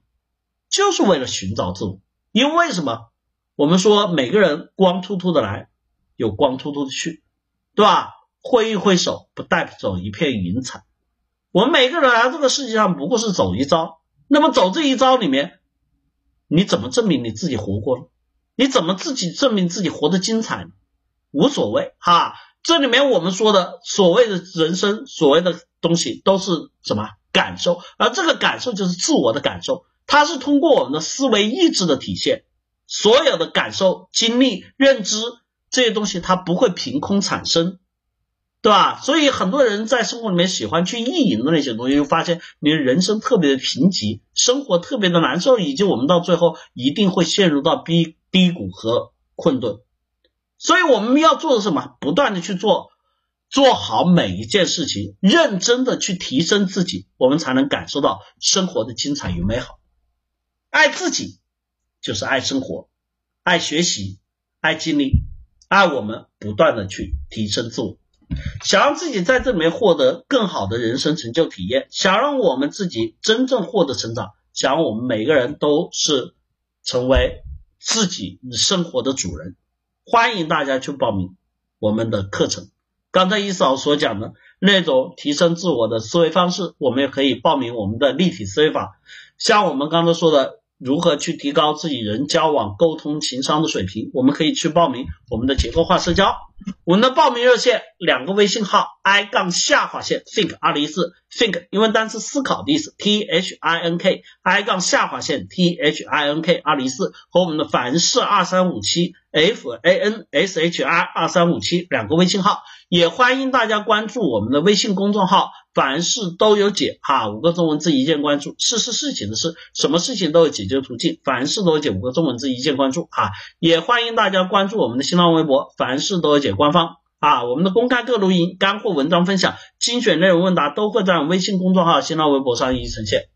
就是为了寻找自我。因为什么？我们说每个人光秃秃的来，有光秃秃的去，对吧？挥一挥手，不带走一片云彩。我们每个人来这个世界上，不过是走一遭。那么走这一遭里面，你怎么证明你自己活过了？你怎么自己证明自己活得精彩呢？无所谓哈，这里面我们说的所谓的人生，所谓的东西都是什么感受？而这个感受就是自我的感受，它是通过我们的思维意志的体现。所有的感受、经历、认知这些东西，它不会凭空产生，对吧？所以很多人在生活里面喜欢去意淫的那些东西，就发现你的人生特别的贫瘠，生活特别的难受，以及我们到最后一定会陷入到低低谷和困顿。所以我们要做的什么？不断的去做，做好每一件事情，认真的去提升自己，我们才能感受到生活的精彩与美好。爱自己就是爱生活，爱学习，爱经历，爱我们不断的去提升自我。想让自己在这里面获得更好的人生成就体验，想让我们自己真正获得成长，想让我们每个人都是成为自己生活的主人。欢迎大家去报名我们的课程。刚才一嫂所讲的那种提升自我的思维方式，我们也可以报名我们的立体思维法。像我们刚才说的，如何去提高自己人交往、沟通、情商的水平，我们可以去报名我们的结构化社交。我们的报名热线两个微信号：i 杠下划线 think 二零一四 think 英文单词思考的意思，t h i n k i 杠下划线 t h i n k 二零一四和我们的凡事二三五七 f a n s h r 二三五七两个微信号，也欢迎大家关注我们的微信公众号凡事都有解。哈，五个中文字一键关注，事是事情的事，什么事情都有解决途径，凡事都有解五个中文字一键关注。哈，也欢迎大家关注我们的新浪微博凡事都有解。官方。啊，我们的公开课录音、干货文章分享、精选内容问答都会在微信公众号、新浪微博上一一呈现。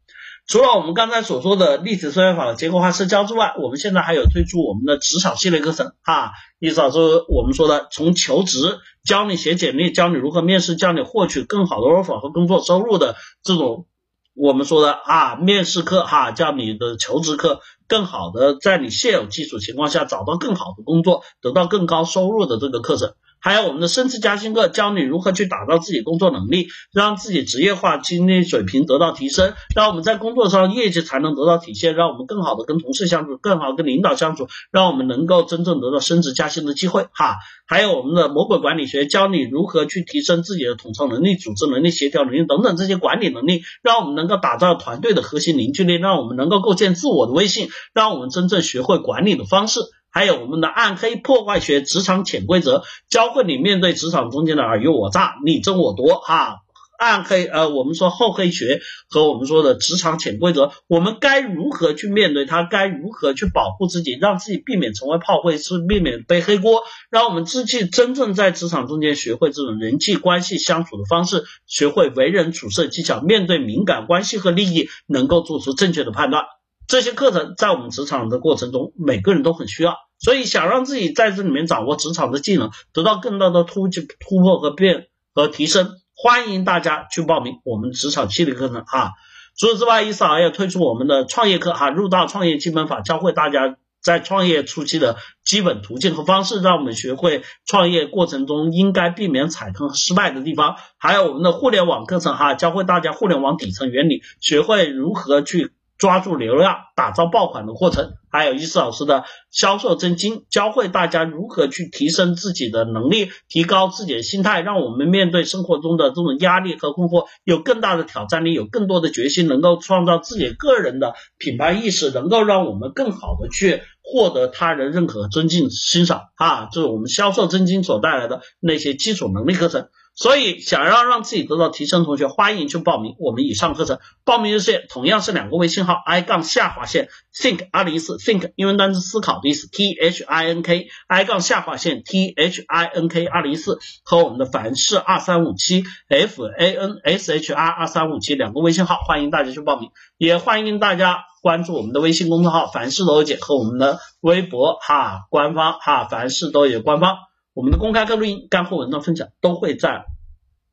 除了我们刚才所说的立体思维法的结构化社交之外，我们现在还有推出我们的职场系列课程啊，意思是我们说的从求职教你写简历，教你如何面试，教你获取更好的 offer 和工作收入的这种我们说的啊面试课哈，叫你的求职课。更好的在你现有基础情况下找到更好的工作，得到更高收入的这个课程。还有我们的升职加薪课，教你如何去打造自己工作能力，让自己职业化经历水平得到提升，让我们在工作上业绩才能得到体现，让我们更好的跟同事相处，更好跟领导相处，让我们能够真正得到升职加薪的机会哈。还有我们的魔鬼管理学，教你如何去提升自己的统筹能力、组织能力、协调能力等等这些管理能力，让我们能够打造团队的核心凝聚力，让我们能够构建自我的威信，让我们真正学会管理的方式。还有我们的暗黑破坏学职场潜规则，教会你面对职场中间的尔虞我诈、你争我夺哈。暗黑呃，我们说厚黑学和我们说的职场潜规则，我们该如何去面对它？该如何去保护自己，让自己避免成为炮灰，是避免背黑锅？让我们自己真正在职场中间学会这种人际关系相处的方式，学会为人处事技巧，面对敏感关系和利益，能够做出正确的判断。这些课程在我们职场的过程中，每个人都很需要。所以想让自己在这里面掌握职场的技能，得到更大的突突破和变和提升，欢迎大家去报名我们职场系列课程哈。除此之外，一嫂也推出我们的创业课哈，入道创业基本法，教会大家在创业初期的基本途径和方式，让我们学会创业过程中应该避免踩坑和失败的地方。还有我们的互联网课程哈，教会大家互联网底层原理，学会如何去。抓住流量、打造爆款的过程，还有伊思老师的销售真经，教会大家如何去提升自己的能力，提高自己的心态，让我们面对生活中的这种压力和困惑有更大的挑战力，有更多的决心，能够创造自己个人的品牌意识，能够让我们更好的去获得他人认可、尊敬、欣赏啊！这是我们销售真经所带来的那些基础能力课程。所以，想要让自己得到提升，同学欢迎去报名我们以上课程。报名热线同样是两个微信号：i 杠下划线 think 二零一四 think 英文单词思考的意思，t h i n k i 杠下划线 t h i n k 二零一四和我们的凡是二三五七 f a n s h r 二三五七两个微信号，欢迎大家去报名，也欢迎大家关注我们的微信公众号凡事都有解和我们的微博哈官方哈凡事都有官方。我们的公开课录音、干货文章分享都会在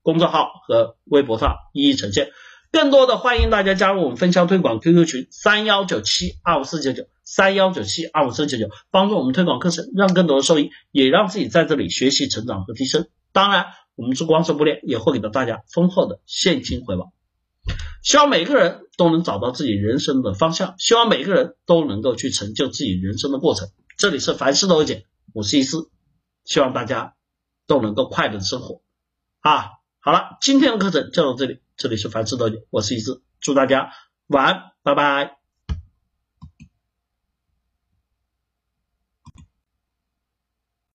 公众号和微博上一一呈现。更多的欢迎大家加入我们分销推广 QQ 群三幺九七二五四九九三幺九七二五四九九，帮助我们推广课程，让更多的受益，也让自己在这里学习成长和提升。当然，我们是光说不练也会给到大家丰厚的现金回报。希望每个人都能找到自己人生的方向，希望每个人都能够去成就自己人生的过程。这里是凡事都有解，我是一思。希望大家都能够快乐的生活啊！好了，今天的课程就到这里，这里是凡事多解，我是一志，祝大家晚安，拜拜。